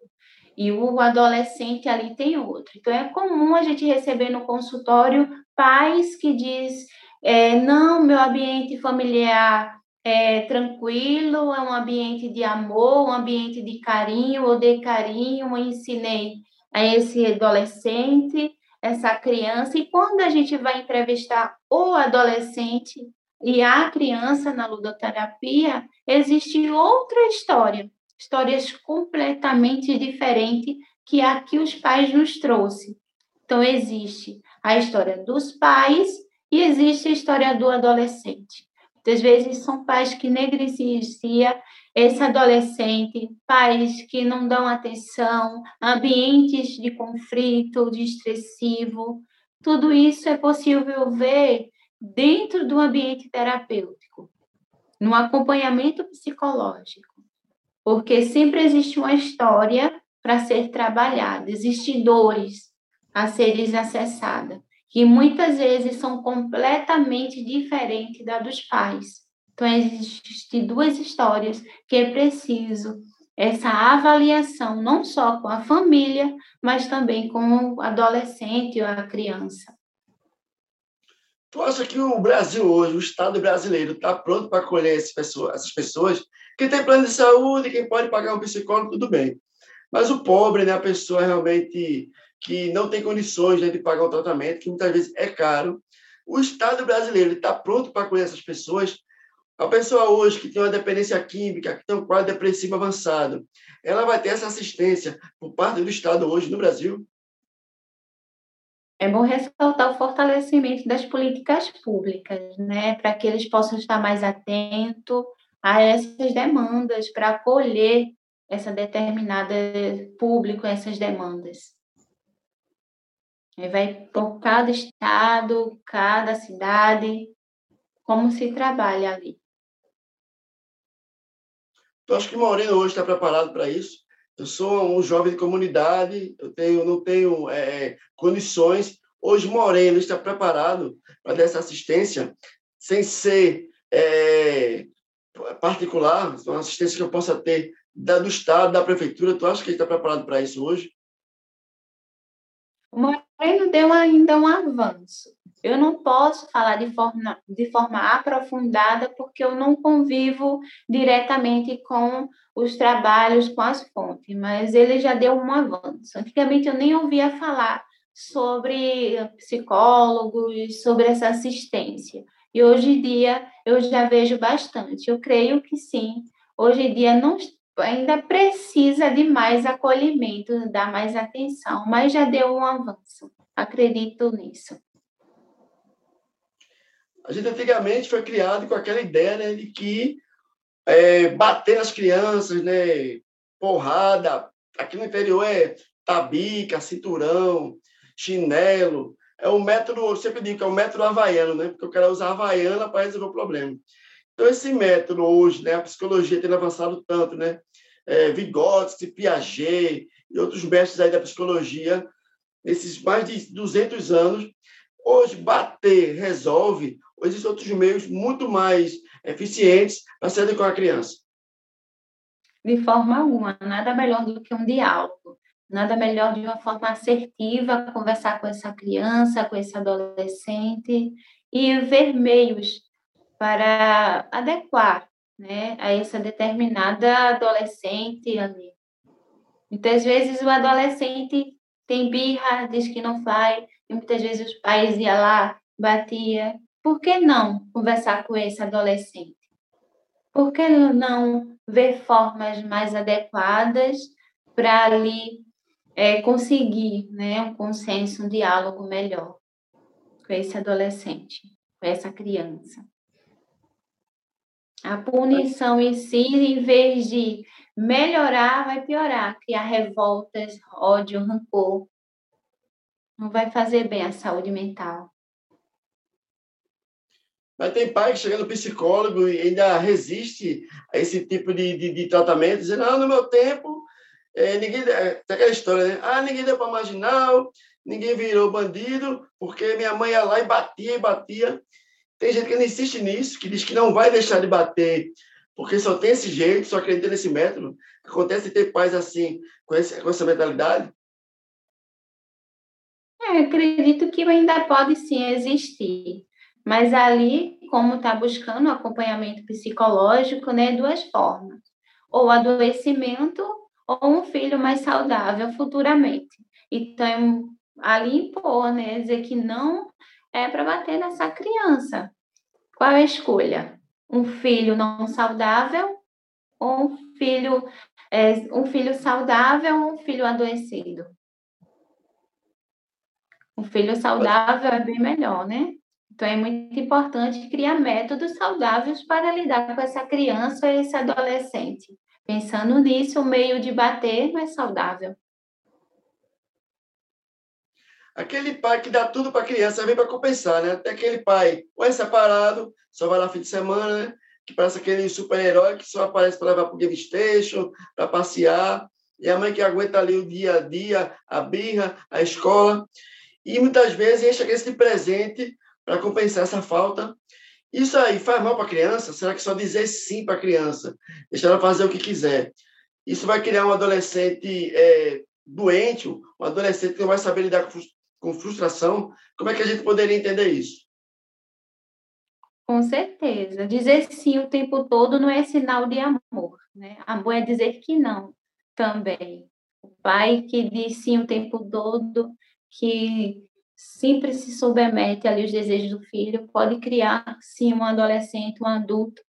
e o adolescente ali tem outro. Então, é comum a gente receber no consultório pais que diz é, não, meu ambiente familiar é tranquilo, é um ambiente de amor, um ambiente de carinho, ou de carinho, eu ensinei a esse adolescente, essa criança, e quando a gente vai entrevistar o adolescente e a criança na ludoterapia, existe outra história, histórias completamente diferentes que a que os pais nos trouxeram. Então, existe a história dos pais e existe a história do adolescente. Muitas vezes são pais que negligenciam esse adolescente, pais que não dão atenção, ambientes de conflito, de estressivo. Tudo isso é possível ver dentro do ambiente terapêutico, no acompanhamento psicológico, porque sempre existe uma história para ser trabalhada, existem dores a serem acessadas, que muitas vezes são completamente diferentes da dos pais. Então, existem duas histórias que é preciso essa avaliação, não só com a família, mas também com o adolescente ou a criança. Tu acha que o Brasil hoje, o Estado brasileiro, está pronto para acolher essas pessoas? Quem tem plano de saúde, quem pode pagar um psicólogo, tudo bem. Mas o pobre, né, a pessoa realmente que não tem condições né, de pagar o tratamento, que muitas vezes é caro, o Estado brasileiro está pronto para acolher essas pessoas? A pessoa hoje que tem uma dependência química, que tem um quadro depressivo avançado, ela vai ter essa assistência por parte do Estado hoje no Brasil? É bom ressaltar o fortalecimento das políticas públicas, né, para que eles possam estar mais atentos a essas demandas, para acolher essa determinada público, essas demandas. Vai por cada estado, cada cidade, como se trabalha ali. Eu acho que Moreno hoje está preparado para isso. Eu sou um jovem de comunidade, eu tenho, não tenho é, é, condições. Hoje, Moreno está preparado para dar essa assistência sem ser é, particular, uma assistência que eu possa ter da, do Estado, da Prefeitura. Tu acha que ele está preparado para isso hoje? O Moreno deu ainda um avanço. Eu não posso falar de forma, de forma aprofundada porque eu não convivo diretamente com os trabalhos, com as fontes, mas ele já deu um avanço. Antigamente eu nem ouvia falar sobre psicólogos, sobre essa assistência. E hoje em dia eu já vejo bastante. Eu creio que sim. Hoje em dia não ainda precisa de mais acolhimento, dar mais atenção, mas já deu um avanço. Acredito nisso. A gente antigamente foi criado com aquela ideia né, de que é, bater nas crianças, né, porrada, aqui no interior é tabica, cinturão, chinelo. É o método, eu sempre digo que é o método havaiano, né? Porque o cara usa havaiana para resolver o problema. Então, esse método hoje, né? A psicologia tem avançado tanto, né? É, Vygotsky, Piaget e outros mestres aí da psicologia, nesses mais de 200 anos, hoje bater resolve, existem outros meios muito mais eficientes para se com a criança. De forma alguma, nada melhor do que um diálogo Nada melhor de uma forma assertiva conversar com essa criança, com esse adolescente e ver meios para adequar né, a essa determinada adolescente ali. Muitas vezes o adolescente tem birra, diz que não vai, e muitas vezes os pais iam lá, batia. Por que não conversar com esse adolescente? Por que não ver formas mais adequadas para ali é, conseguir né, um consenso, um diálogo melhor com esse adolescente, com essa criança. A punição em si, em vez de melhorar, vai piorar, criar revoltas, ódio, rancor. Não vai fazer bem à saúde mental. Mas tem pai que chega no psicólogo e ainda resiste a esse tipo de, de, de tratamento, dizendo, ah, no meu tempo é, ninguém, é, tem aquela história, né? Ah, ninguém deu para marginal, ninguém virou bandido, porque minha mãe ia lá e batia e batia. Tem gente que não insiste nisso, que diz que não vai deixar de bater, porque só tem esse jeito, só acredita nesse método. Acontece ter pais assim, com, esse, com essa mentalidade? É, acredito que ainda pode sim existir. Mas ali, como está buscando acompanhamento psicológico, né, duas formas. Ou adoecimento ou um filho mais saudável futuramente. Então, ali impor, né? Dizer que não é para bater nessa criança. Qual é a escolha? Um filho não saudável ou um filho, é, um filho saudável ou um filho adoecido? Um filho saudável é bem melhor, né? Então, é muito importante criar métodos saudáveis para lidar com essa criança e esse adolescente. Pensando nisso, o meio de bater não é saudável. Aquele pai que dá tudo para a criança vem para compensar, né? Até aquele pai ou é separado, só vai lá fim de semana, né? Que parece aquele super-herói que só aparece para levar para o game station, para passear. E a mãe que aguenta ali o dia a dia, a birra, a escola. E muitas vezes enche aquele presente para compensar essa falta isso aí faz mal para a criança? Será que só dizer sim para a criança, deixar ela fazer o que quiser? Isso vai criar um adolescente é, doente, um adolescente que não vai saber lidar com frustração? Como é que a gente poderia entender isso? Com certeza. Dizer sim o tempo todo não é sinal de amor. Né? Amor é dizer que não também. O pai que diz sim o tempo todo, que sempre se submete ali aos desejos do filho, pode criar, sim, um adolescente, um adulto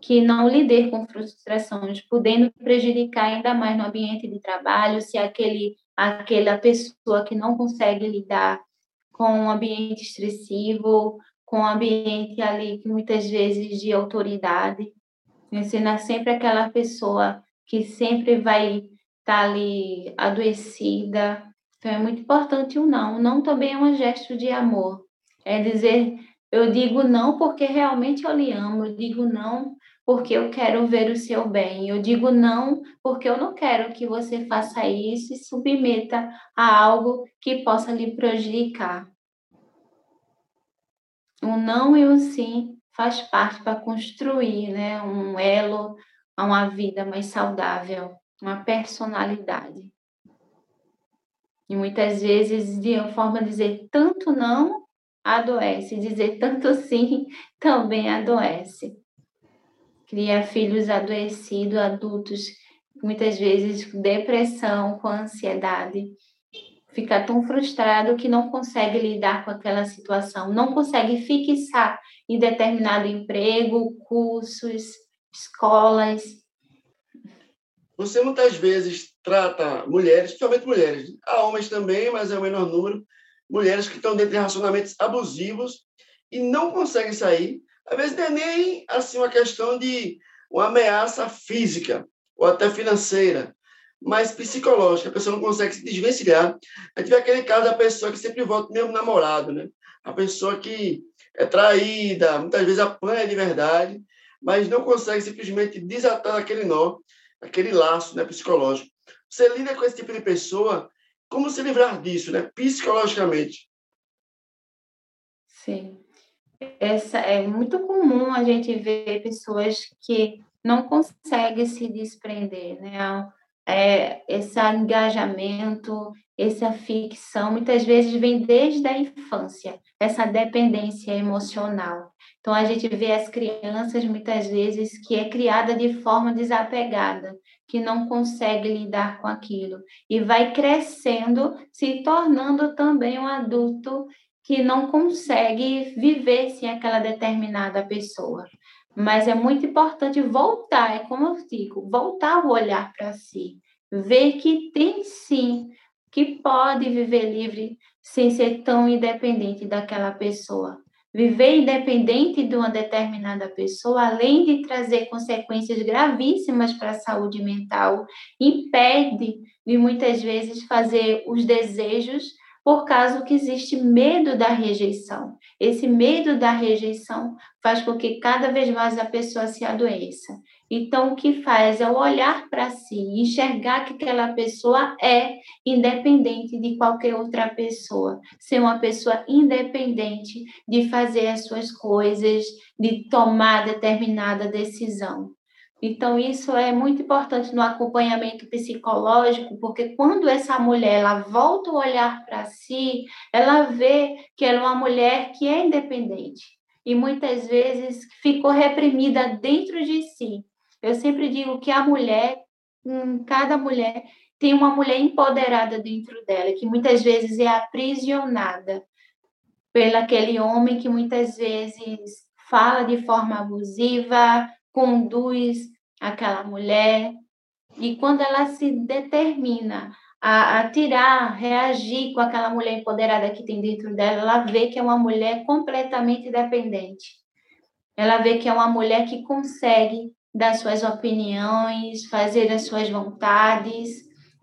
que não lide com frustrações, podendo prejudicar ainda mais no ambiente de trabalho, se aquele, aquela pessoa que não consegue lidar com um ambiente estressivo, com um ambiente ali que muitas vezes de autoridade, ensinar sempre aquela pessoa que sempre vai estar tá ali adoecida, então, é muito importante o não. O não também é um gesto de amor. É dizer, eu digo não porque realmente eu lhe amo, eu digo não porque eu quero ver o seu bem, eu digo não porque eu não quero que você faça isso e submeta a algo que possa lhe prejudicar. O não e o sim faz parte para construir né, um elo a uma vida mais saudável, uma personalidade. E muitas vezes, de uma forma de dizer tanto não, adoece. Dizer tanto sim, também adoece. Cria filhos adoecidos, adultos, muitas vezes com depressão, com ansiedade. fica tão frustrado que não consegue lidar com aquela situação, não consegue fixar em determinado emprego, cursos, escolas. Você muitas vezes trata mulheres, principalmente mulheres, há homens também, mas é o menor número, mulheres que estão dentro de relacionamentos abusivos e não conseguem sair. Às vezes não é nem assim uma questão de uma ameaça física ou até financeira, mas psicológica. A pessoa não consegue se desvencilhar. A gente vê aquele caso da pessoa que sempre volta mesmo namorado, né? A pessoa que é traída, muitas vezes apanha de verdade, mas não consegue simplesmente desatar aquele nó, aquele laço né, psicológico. Você lida com esse tipo de pessoa, como se livrar disso, né, psicologicamente? Sim. Essa é muito comum a gente ver pessoas que não conseguem se desprender, né? É, esse engajamento, essa ficção, muitas vezes vem desde a infância, essa dependência emocional. Então, a gente vê as crianças, muitas vezes, que é criada de forma desapegada, que não consegue lidar com aquilo, e vai crescendo, se tornando também um adulto que não consegue viver sem aquela determinada pessoa. Mas é muito importante voltar, é como eu digo, voltar o olhar para si, ver que tem sim, que pode viver livre sem ser tão independente daquela pessoa. Viver independente de uma determinada pessoa, além de trazer consequências gravíssimas para a saúde mental, impede de muitas vezes fazer os desejos por causa que existe medo da rejeição. Esse medo da rejeição faz com que cada vez mais a pessoa se adoeça. Então, o que faz é olhar para si, enxergar que aquela pessoa é independente de qualquer outra pessoa, ser uma pessoa independente de fazer as suas coisas, de tomar determinada decisão. Então, isso é muito importante no acompanhamento psicológico, porque quando essa mulher ela volta o olhar para si, ela vê que ela é uma mulher que é independente e muitas vezes ficou reprimida dentro de si. Eu sempre digo que a mulher, cada mulher, tem uma mulher empoderada dentro dela, que muitas vezes é aprisionada pelo aquele homem que muitas vezes fala de forma abusiva, conduz aquela mulher. E quando ela se determina a, a tirar, reagir com aquela mulher empoderada que tem dentro dela, ela vê que é uma mulher completamente dependente. Ela vê que é uma mulher que consegue dar suas opiniões, fazer as suas vontades.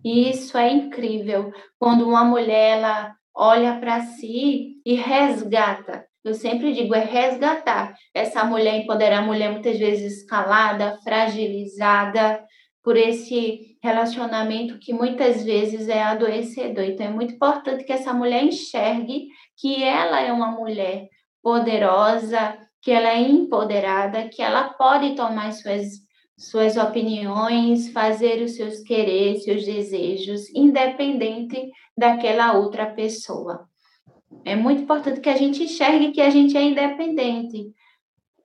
E isso é incrível. Quando uma mulher ela olha para si e resgata eu sempre digo, é resgatar essa mulher, empoderar a mulher muitas vezes escalada, fragilizada por esse relacionamento que muitas vezes é adoecedor. Então, é muito importante que essa mulher enxergue que ela é uma mulher poderosa, que ela é empoderada, que ela pode tomar suas suas opiniões, fazer os seus quereres, seus desejos, independente daquela outra pessoa. É muito importante que a gente enxergue que a gente é independente.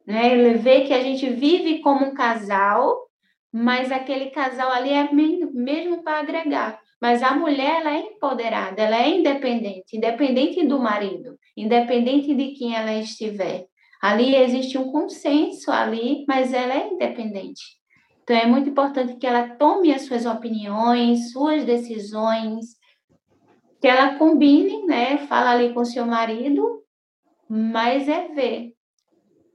Né? Ver que a gente vive como um casal, mas aquele casal ali é mesmo para agregar. Mas a mulher ela é empoderada, ela é independente, independente do marido, independente de quem ela estiver. Ali existe um consenso ali, mas ela é independente. Então é muito importante que ela tome as suas opiniões, suas decisões, que ela combine, né? Fala ali com seu marido, mas é ver.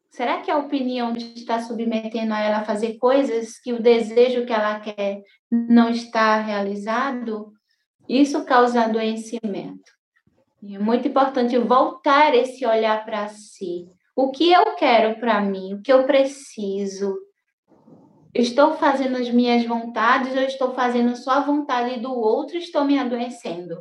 Será que a opinião está submetendo a ela fazer coisas que o desejo que ela quer não está realizado? Isso causa adoecimento. E é muito importante voltar esse olhar para si. O que eu quero para mim? O que eu preciso? Estou fazendo as minhas vontades ou estou fazendo só a vontade do outro estou me adoecendo?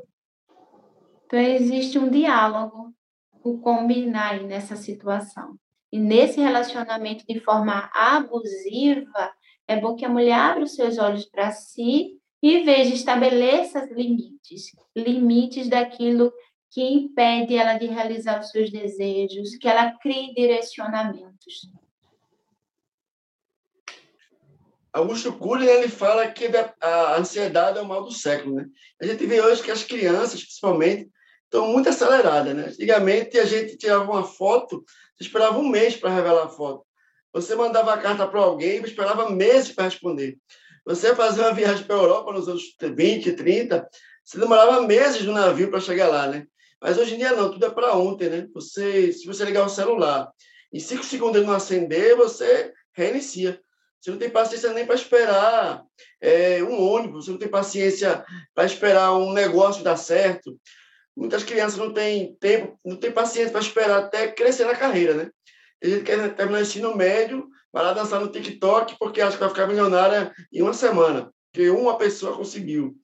Então, existe um diálogo, o combinar nessa situação. E nesse relacionamento de forma abusiva, é bom que a mulher abra os seus olhos para si e veja, estabeleça limites limites daquilo que impede ela de realizar os seus desejos, que ela crie direcionamentos. Augusto Cury, ele fala que a ansiedade é o mal do século, né? A gente vê hoje que as crianças, principalmente, estão muito aceleradas, né? Antigamente, a gente tirava uma foto, esperava um mês para revelar a foto. Você mandava a carta para alguém, esperava meses para responder. Você fazia uma viagem para a Europa nos anos 20, 30, você demorava meses no navio para chegar lá, né? Mas hoje em dia não, tudo é para ontem, né? Você, se você ligar o celular, em cinco segundos não acender, você reinicia. Você não tem paciência nem para esperar é, um ônibus, você não tem paciência para esperar um negócio dar certo. Muitas crianças não têm tempo, não têm paciência para esperar até crescer na carreira, né? Tem gente que quer terminar o ensino médio, vai lá dançar no TikTok porque acha que vai ficar milionária em uma semana, que uma pessoa conseguiu.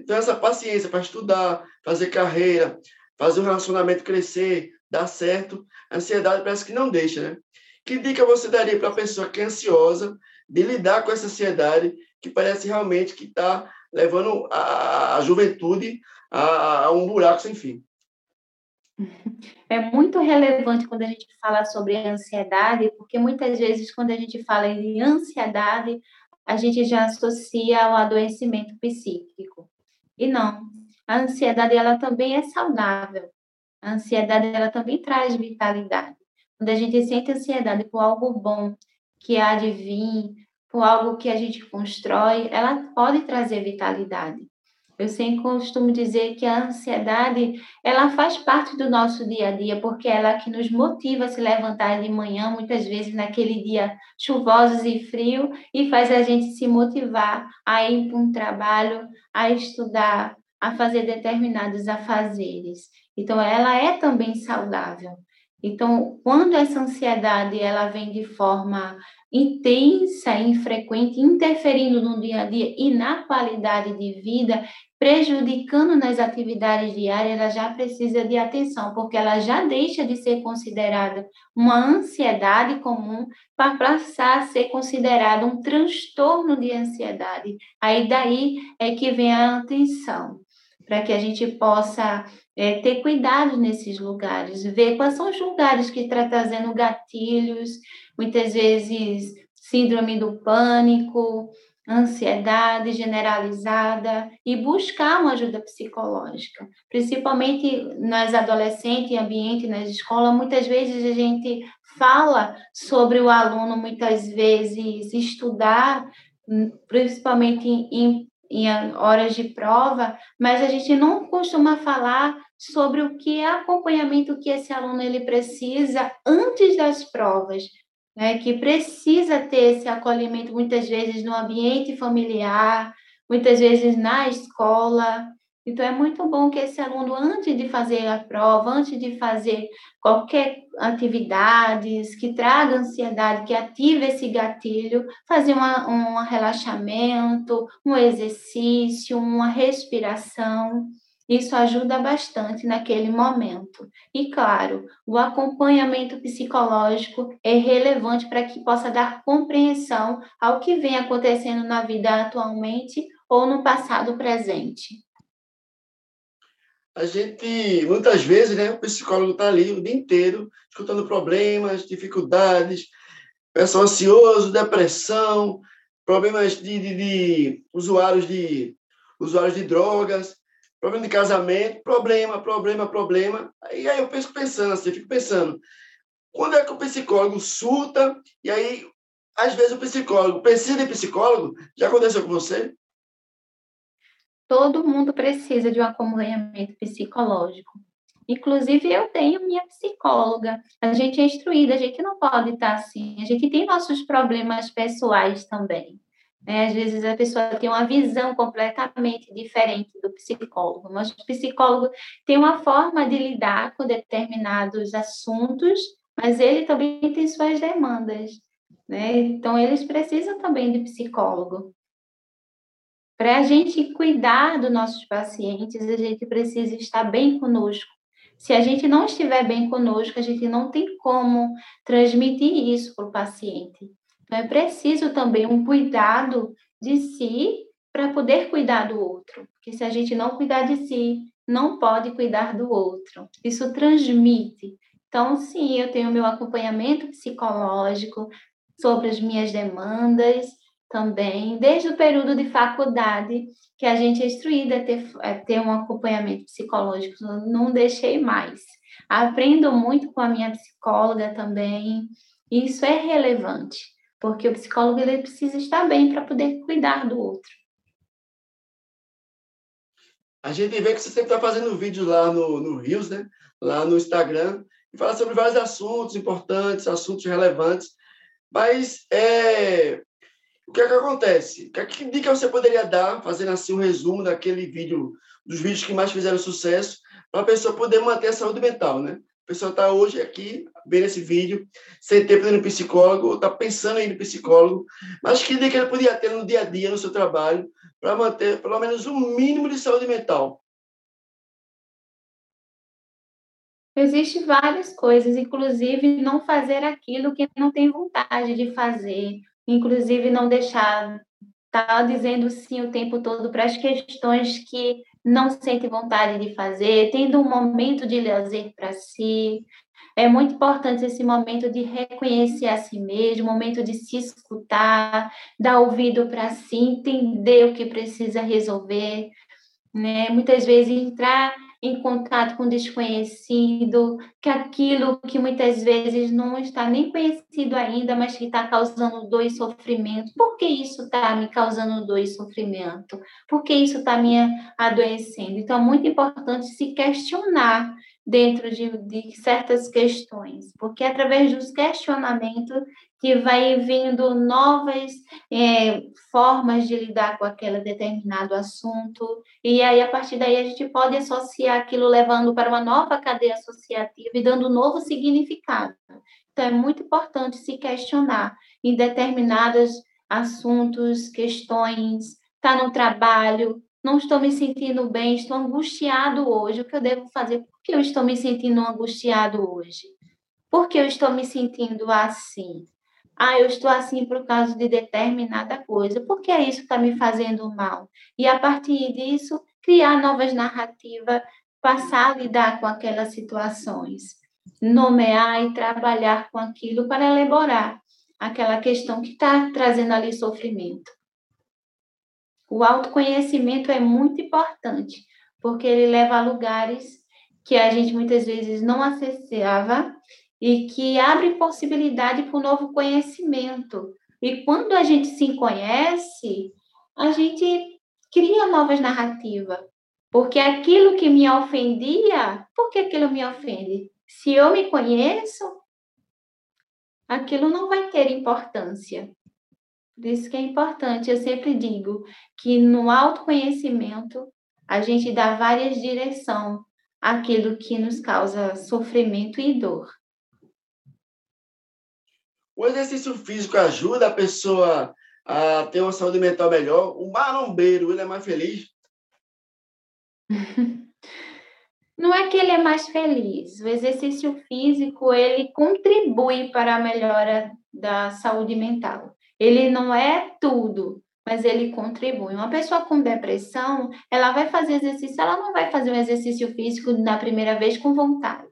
Então, essa paciência para estudar, fazer carreira, fazer o relacionamento crescer, dar certo, a ansiedade parece que não deixa, né? Que dica você daria para a pessoa que é ansiosa de lidar com essa ansiedade que parece realmente que está levando a, a juventude a, a, um buraco sem fim. É muito relevante quando a gente fala sobre ansiedade, porque muitas vezes, quando a gente fala em ansiedade, a gente já associa ao adoecimento psíquico. E não, a ansiedade ela também é saudável. A ansiedade ela também traz vitalidade. Quando a gente sente ansiedade por algo bom, que há de vir, por algo que a gente constrói, ela pode trazer vitalidade. Eu sempre costumo dizer que a ansiedade, ela faz parte do nosso dia a dia, porque ela é que nos motiva a se levantar de manhã, muitas vezes naquele dia chuvoso e frio, e faz a gente se motivar a ir para um trabalho, a estudar, a fazer determinados afazeres. Então, ela é também saudável. Então, quando essa ansiedade ela vem de forma intensa, infrequente, interferindo no dia a dia e na qualidade de vida, prejudicando nas atividades diárias, ela já precisa de atenção, porque ela já deixa de ser considerada uma ansiedade comum para passar a ser considerada um transtorno de ansiedade. Aí daí é que vem a atenção, para que a gente possa é, ter cuidado nesses lugares, ver quais são os lugares que estão trazendo gatilhos, muitas vezes síndrome do pânico, ansiedade generalizada e buscar uma ajuda psicológica. Principalmente nas adolescentes, em ambiente, nas escolas, muitas vezes a gente fala sobre o aluno, muitas vezes estudar, hum, principalmente em, em horas de prova, mas a gente não costuma falar sobre o que é acompanhamento que esse aluno ele precisa antes das provas, né? Que precisa ter esse acolhimento muitas vezes no ambiente familiar, muitas vezes na escola. Então é muito bom que esse aluno antes de fazer a prova, antes de fazer qualquer atividades que traga ansiedade, que ative esse gatilho, fazer uma, um relaxamento, um exercício, uma respiração. Isso ajuda bastante naquele momento. E, claro, o acompanhamento psicológico é relevante para que possa dar compreensão ao que vem acontecendo na vida atualmente ou no passado presente. A gente, muitas vezes, né, o psicólogo está ali o dia inteiro, escutando problemas, dificuldades, pessoal ansioso, depressão, problemas de, de, de usuários de usuários de drogas problema de casamento, problema, problema, problema. E aí eu penso pensando assim, fico pensando, quando é que o psicólogo surta e aí, às vezes, o psicólogo precisa de psicólogo? Já aconteceu com você? Todo mundo precisa de um acompanhamento psicológico. Inclusive, eu tenho minha psicóloga. A gente é instruída, a gente não pode estar assim. A gente tem nossos problemas pessoais também. Né? Às vezes a pessoa tem uma visão completamente diferente do psicólogo, mas o psicólogo tem uma forma de lidar com determinados assuntos, mas ele também tem suas demandas. Né? Então, eles precisam também de psicólogo. Para a gente cuidar dos nossos pacientes, a gente precisa estar bem conosco. Se a gente não estiver bem conosco, a gente não tem como transmitir isso para o paciente. Então, é preciso também um cuidado de si para poder cuidar do outro. Porque se a gente não cuidar de si, não pode cuidar do outro. Isso transmite. Então, sim, eu tenho meu acompanhamento psicológico sobre as minhas demandas também, desde o período de faculdade, que a gente é instruída a ter, a ter um acompanhamento psicológico, não deixei mais. Aprendo muito com a minha psicóloga também, isso é relevante, porque o psicólogo ele precisa estar bem para poder cuidar do outro. A gente vê que você sempre está fazendo vídeos lá no, no Rios, né? lá no Instagram, e fala sobre vários assuntos importantes, assuntos relevantes. Mas é, o que é que acontece? Que dica você poderia dar, fazendo assim um resumo daquele vídeo, dos vídeos que mais fizeram sucesso, para a pessoa poder manter a saúde mental, né? Pessoa está hoje aqui, vendo esse vídeo, sem tempo de ir no psicólogo, está pensando em ir no psicólogo, mas que dica ele podia ter no dia a dia, no seu trabalho, para manter pelo menos um mínimo de saúde mental? Existem várias coisas, inclusive não fazer aquilo que não tem vontade de fazer, inclusive não deixar tá dizendo sim o tempo todo para as questões que não sente vontade de fazer, tendo um momento de lazer para si. É muito importante esse momento de reconhecer a si mesmo, momento de se escutar, dar ouvido para si, entender o que precisa resolver, né? Muitas vezes entrar em contato com desconhecido, que aquilo que muitas vezes não está nem conhecido ainda, mas que está causando dor e sofrimento. Por que isso está me causando dor e sofrimento? Por que isso está me adoecendo? Então, é muito importante se questionar dentro de, de certas questões, porque é através dos questionamentos que vai vindo novas é, formas de lidar com aquele determinado assunto, e aí a partir daí a gente pode associar aquilo levando para uma nova cadeia associativa e dando um novo significado. Então é muito importante se questionar em determinados assuntos, questões, está no trabalho, não estou me sentindo bem, estou angustiado hoje, o que eu devo fazer? Por que eu estou me sentindo angustiado hoje? Por que eu estou me sentindo assim? Ah, eu estou assim por causa de determinada coisa. Por que isso está me fazendo mal? E a partir disso, criar novas narrativas, passar a lidar com aquelas situações, nomear e trabalhar com aquilo para elaborar aquela questão que está trazendo ali sofrimento. O autoconhecimento é muito importante, porque ele leva a lugares que a gente muitas vezes não acessava e que abre possibilidade para o novo conhecimento. E quando a gente se conhece, a gente cria novas narrativas. Porque aquilo que me ofendia, por que aquilo me ofende? Se eu me conheço, aquilo não vai ter importância. Por isso que é importante, eu sempre digo que no autoconhecimento a gente dá várias direções àquilo que nos causa sofrimento e dor. O exercício físico ajuda a pessoa a ter uma saúde mental melhor. O marombeiro, ele é mais feliz? Não é que ele é mais feliz. O exercício físico, ele contribui para a melhora da saúde mental. Ele não é tudo, mas ele contribui. Uma pessoa com depressão, ela vai fazer exercício, ela não vai fazer um exercício físico na primeira vez com vontade.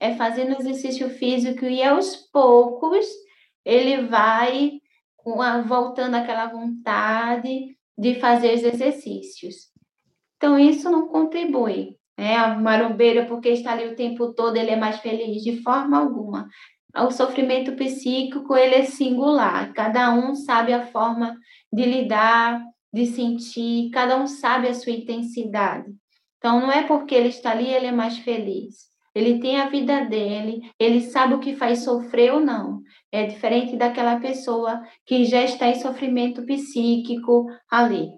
É fazendo exercício físico e aos poucos ele vai voltando aquela vontade de fazer os exercícios. Então, isso não contribui. Né? A marombeira, porque está ali o tempo todo, ele é mais feliz de forma alguma o sofrimento psíquico ele é singular, cada um sabe a forma de lidar, de sentir, cada um sabe a sua intensidade. Então não é porque ele está ali ele é mais feliz. Ele tem a vida dele, ele sabe o que faz sofrer ou não. É diferente daquela pessoa que já está em sofrimento psíquico ali.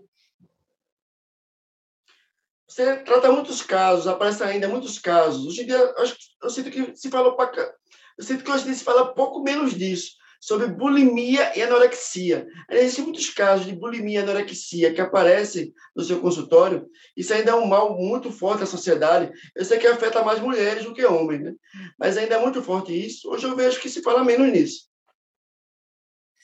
Você trata muitos casos, aparece ainda muitos casos. Hoje em dia, eu, sinto que se falou para eu sinto que hoje se fala pouco menos disso, sobre bulimia e anorexia. Existem muitos casos de bulimia e anorexia que aparecem no seu consultório. Isso ainda é um mal muito forte na sociedade. Eu sei que afeta mais mulheres do que homens, né? mas ainda é muito forte isso. Hoje eu vejo que se fala menos nisso.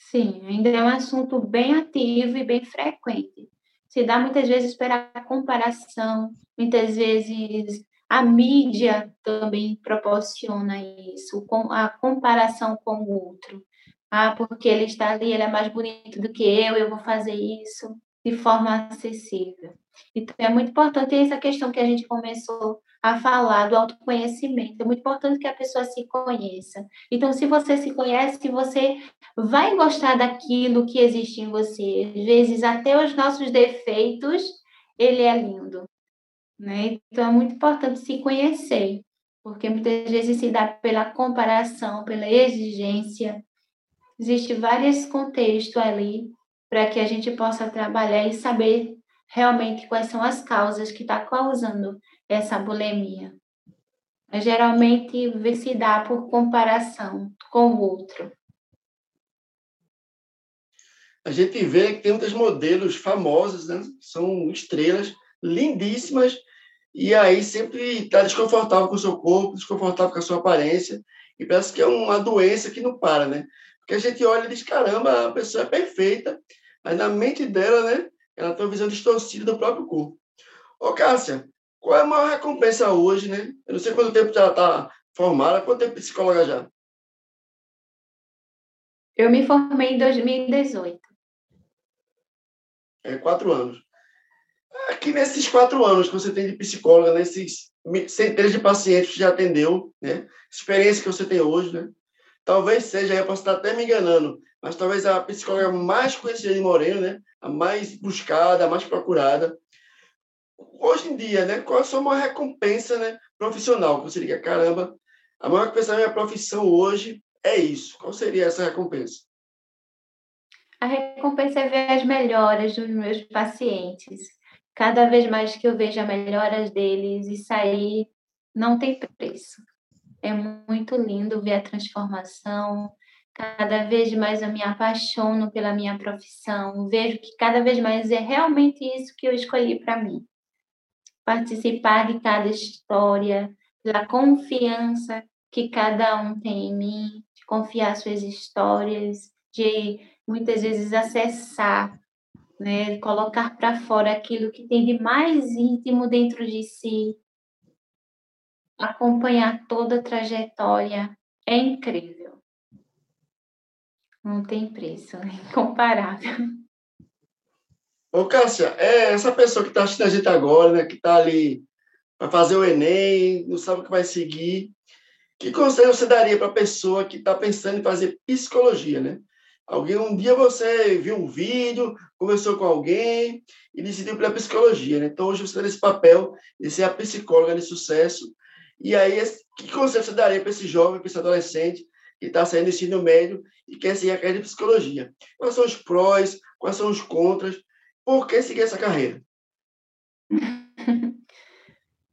Sim, ainda é um assunto bem ativo e bem frequente. Se dá muitas vezes para comparação, muitas vezes a mídia também proporciona isso, a comparação com o outro. Ah, porque ele está ali, ele é mais bonito do que eu, eu vou fazer isso de forma acessível. Então, é muito importante essa questão que a gente começou a falar do autoconhecimento. É muito importante que a pessoa se conheça. Então, se você se conhece, você vai gostar daquilo que existe em você. Às vezes, até os nossos defeitos, ele é lindo. Né? Então, é muito importante se conhecer, porque muitas vezes se dá pela comparação, pela exigência. Existem vários contextos ali para que a gente possa trabalhar e saber realmente quais são as causas que estão tá causando essa bulimia. Geralmente se dá por comparação com o outro. A gente vê que tem muitos modelos famosos, né? são estrelas lindíssimas, e aí sempre está desconfortável com o seu corpo, desconfortável com a sua aparência, e parece que é uma doença que não para, né? Porque a gente olha e diz, caramba, a pessoa é perfeita, mas na mente dela, né, ela tem uma visão distorcida do próprio corpo. Ô, Cássia, qual é a maior recompensa hoje, né? Eu não sei quanto tempo ela está formada, quanto tempo psicóloga já? Eu me formei em 2018. É, quatro anos. Aqui nesses quatro anos que você tem de psicóloga, nesses centenas de pacientes que já atendeu, né? Experiência que você tem hoje, né? Talvez seja, eu posso estar até me enganando, mas talvez a psicóloga mais conhecida de Moreno, né? A mais buscada, a mais procurada. Hoje em dia, né? Qual é a sua recompensa, né? Profissional, que você diga, caramba, a maior recompensa da minha profissão hoje é isso. Qual seria essa recompensa? A recompensa é ver as melhoras dos meus pacientes. Cada vez mais que eu vejo as melhoras deles, isso aí não tem preço. É muito lindo ver a transformação. Cada vez mais eu me apaixono pela minha profissão. Vejo que cada vez mais é realmente isso que eu escolhi para mim. Participar de cada história, pela confiança que cada um tem em mim, de confiar suas histórias, de muitas vezes acessar, né, colocar para fora aquilo que tem de mais íntimo dentro de si, acompanhar toda a trajetória é incrível. Não tem preço, é incomparável. Ô, Cássia, é essa pessoa que está assistindo a gente agora, né, que está ali para fazer o Enem, não sabe o que vai seguir, que conselho você daria para a pessoa que está pensando em fazer psicologia, né? Alguém, um dia você viu um vídeo, conversou com alguém e decidiu pela psicologia, né? Então, hoje você está nesse papel de ser a psicóloga de sucesso. E aí, que conselho você daria para esse jovem, para esse adolescente que está saindo do ensino médio e quer seguir a carreira de psicologia? Quais são os prós, quais são os contras? Por que seguir essa carreira?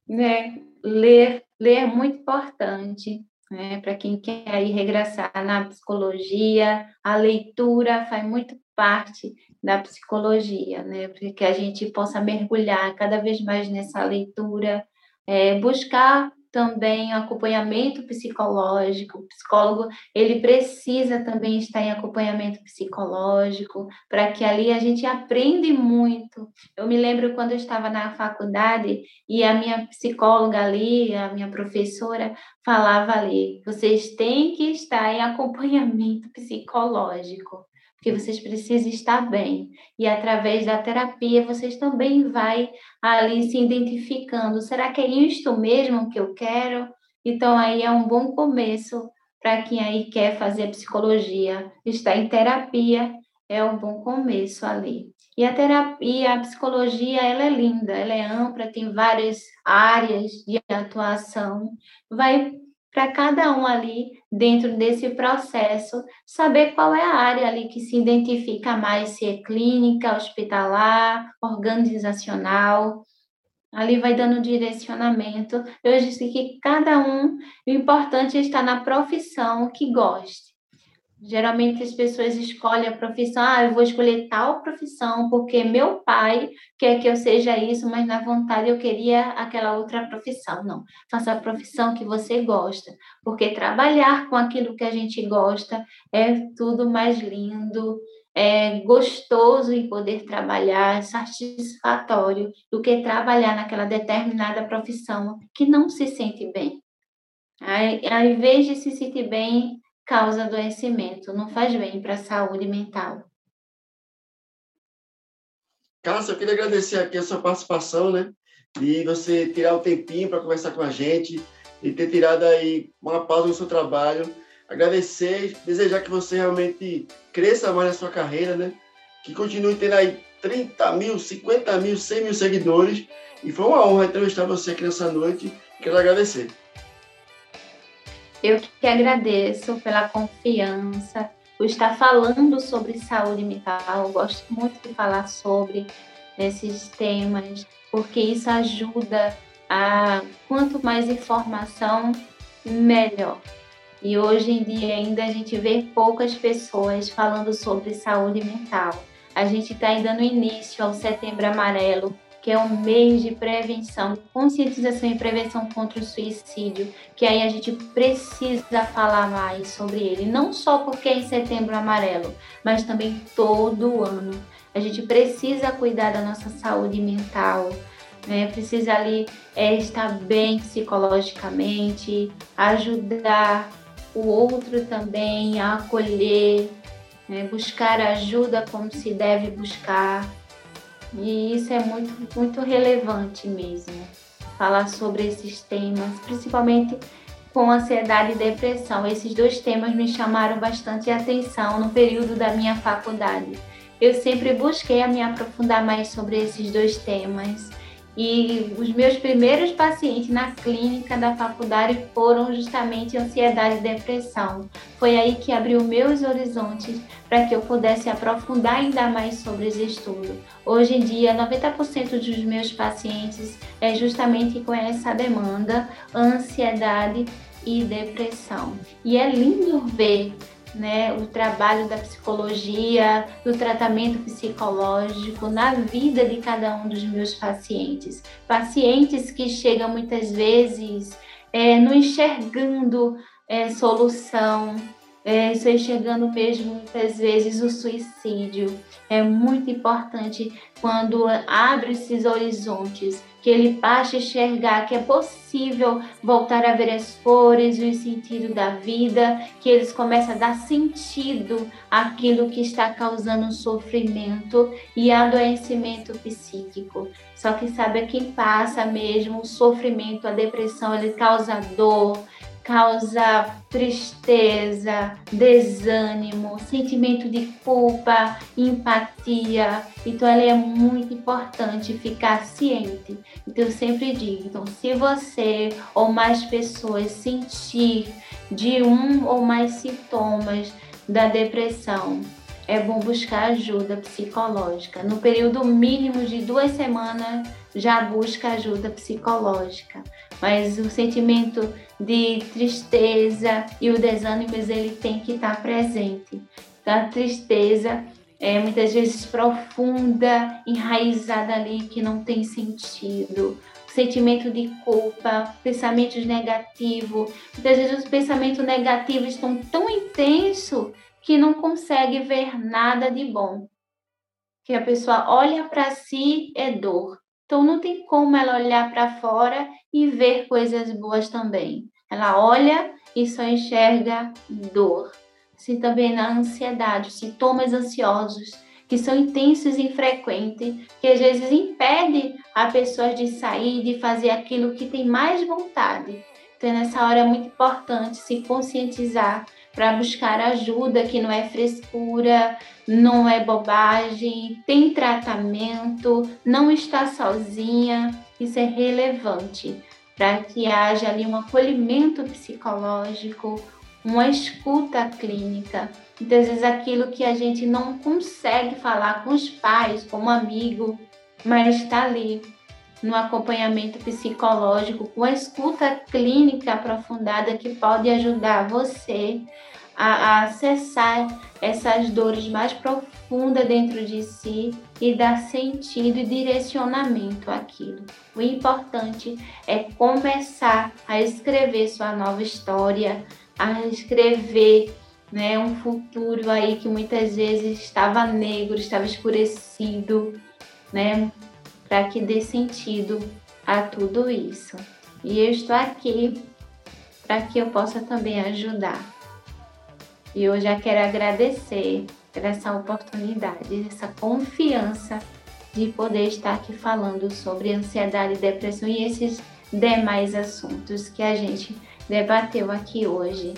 né? Ler, ler é muito importante né? Para quem quer ir regressar na psicologia, a leitura faz muito parte da psicologia, né? Para que a gente possa mergulhar cada vez mais nessa leitura, é, buscar também acompanhamento psicológico. O psicólogo, ele precisa também estar em acompanhamento psicológico, para que ali a gente aprende muito. Eu me lembro quando eu estava na faculdade e a minha psicóloga ali, a minha professora, falava ali: vocês têm que estar em acompanhamento psicológico porque vocês precisam estar bem. E através da terapia, vocês também vai ali se identificando. Será que é isto mesmo que eu quero? Então, aí é um bom começo para quem aí quer fazer psicologia. Estar em terapia é um bom começo ali. E a terapia, a psicologia, ela é linda, ela é ampla, tem várias áreas de atuação. Vai para cada um ali dentro desse processo, saber qual é a área ali que se identifica mais, se é clínica, hospitalar, organizacional. Ali vai dando direcionamento. Eu disse que cada um, o importante é estar na profissão que goste. Geralmente as pessoas escolhem a profissão, ah, eu vou escolher tal profissão porque meu pai quer que eu seja isso, mas na vontade eu queria aquela outra profissão. Não, faça a profissão que você gosta, porque trabalhar com aquilo que a gente gosta é tudo mais lindo, é gostoso em poder trabalhar, é satisfatório do que trabalhar naquela determinada profissão que não se sente bem. Aí, ao invés de se sentir bem, causa adoecimento, não faz bem para a saúde mental. Cássia, eu queria agradecer aqui a sua participação, né? E você tirar o tempinho para conversar com a gente e ter tirado aí uma pausa no seu trabalho. Agradecer, desejar que você realmente cresça mais na sua carreira, né? Que continue tendo aí 30 mil, 50 mil, 100 mil seguidores. E foi uma honra entrevistar você aqui nessa noite. Quero agradecer. Eu que agradeço pela confiança, por estar falando sobre saúde mental. Eu gosto muito de falar sobre esses temas, porque isso ajuda a quanto mais informação, melhor. E hoje em dia ainda a gente vê poucas pessoas falando sobre saúde mental. A gente está ainda no início ao Setembro Amarelo, que é um mês de prevenção, conscientização e prevenção contra o suicídio, que aí a gente precisa falar mais sobre ele, não só porque é em setembro amarelo, mas também todo ano. A gente precisa cuidar da nossa saúde mental, né? Precisa ali é, estar bem psicologicamente, ajudar o outro também a acolher, né? buscar ajuda como se deve buscar e isso é muito, muito relevante mesmo, falar sobre esses temas, principalmente com ansiedade e depressão. Esses dois temas me chamaram bastante atenção no período da minha faculdade. Eu sempre busquei me aprofundar mais sobre esses dois temas e os meus primeiros pacientes na clínica da faculdade foram justamente ansiedade e depressão. Foi aí que abriu meus horizontes para que eu pudesse aprofundar ainda mais sobre esse estudo. Hoje em dia, 90% dos meus pacientes é justamente com essa demanda, ansiedade e depressão. E é lindo ver né, o trabalho da psicologia, do tratamento psicológico na vida de cada um dos meus pacientes. Pacientes que chegam muitas vezes é, não enxergando é, solução, é, estou enxergando mesmo muitas vezes o suicídio. É muito importante quando abre esses horizontes que ele passe a enxergar que é possível voltar a ver as cores e o sentido da vida, que eles começam a dar sentido àquilo que está causando sofrimento e adoecimento psíquico. Só que sabe quem passa mesmo o sofrimento, a depressão, ele causa dor, causa tristeza, desânimo, sentimento de culpa, empatia. Então, ela é muito importante ficar ciente. Então, eu sempre digo: então, se você ou mais pessoas sentir de um ou mais sintomas da depressão, é bom buscar ajuda psicológica. No período mínimo de duas semanas, já busca ajuda psicológica. Mas o sentimento de tristeza e o desânimo, ele tem que estar presente. Então, a tristeza é muitas vezes profunda, enraizada ali, que não tem sentido. O sentimento de culpa, pensamentos negativos. Muitas vezes os pensamentos negativos estão tão intensos que não consegue ver nada de bom. Que a pessoa olha para si é dor. Então não tem como ela olhar para fora e ver coisas boas também. Ela olha e só enxerga dor. Se também na ansiedade, sintomas ansiosos que são intensos e frequentes, que às vezes impede a pessoa de sair, de fazer aquilo que tem mais vontade. Então, nessa hora é muito importante se conscientizar para buscar ajuda, que não é frescura, não é bobagem, tem tratamento, não está sozinha. Isso é relevante para que haja ali um acolhimento psicológico, uma escuta clínica. Muitas então, vezes aquilo que a gente não consegue falar com os pais, como amigo, mas está ali no acompanhamento psicológico, com a escuta clínica aprofundada que pode ajudar você a, a acessar essas dores mais profundas dentro de si e dar sentido e direcionamento àquilo. O importante é começar a escrever sua nova história, a escrever né, um futuro aí que muitas vezes estava negro, estava escurecido, né? Para que dê sentido a tudo isso. E eu estou aqui para que eu possa também ajudar. E eu já quero agradecer por essa oportunidade, essa confiança de poder estar aqui falando sobre ansiedade, depressão e esses demais assuntos que a gente debateu aqui hoje.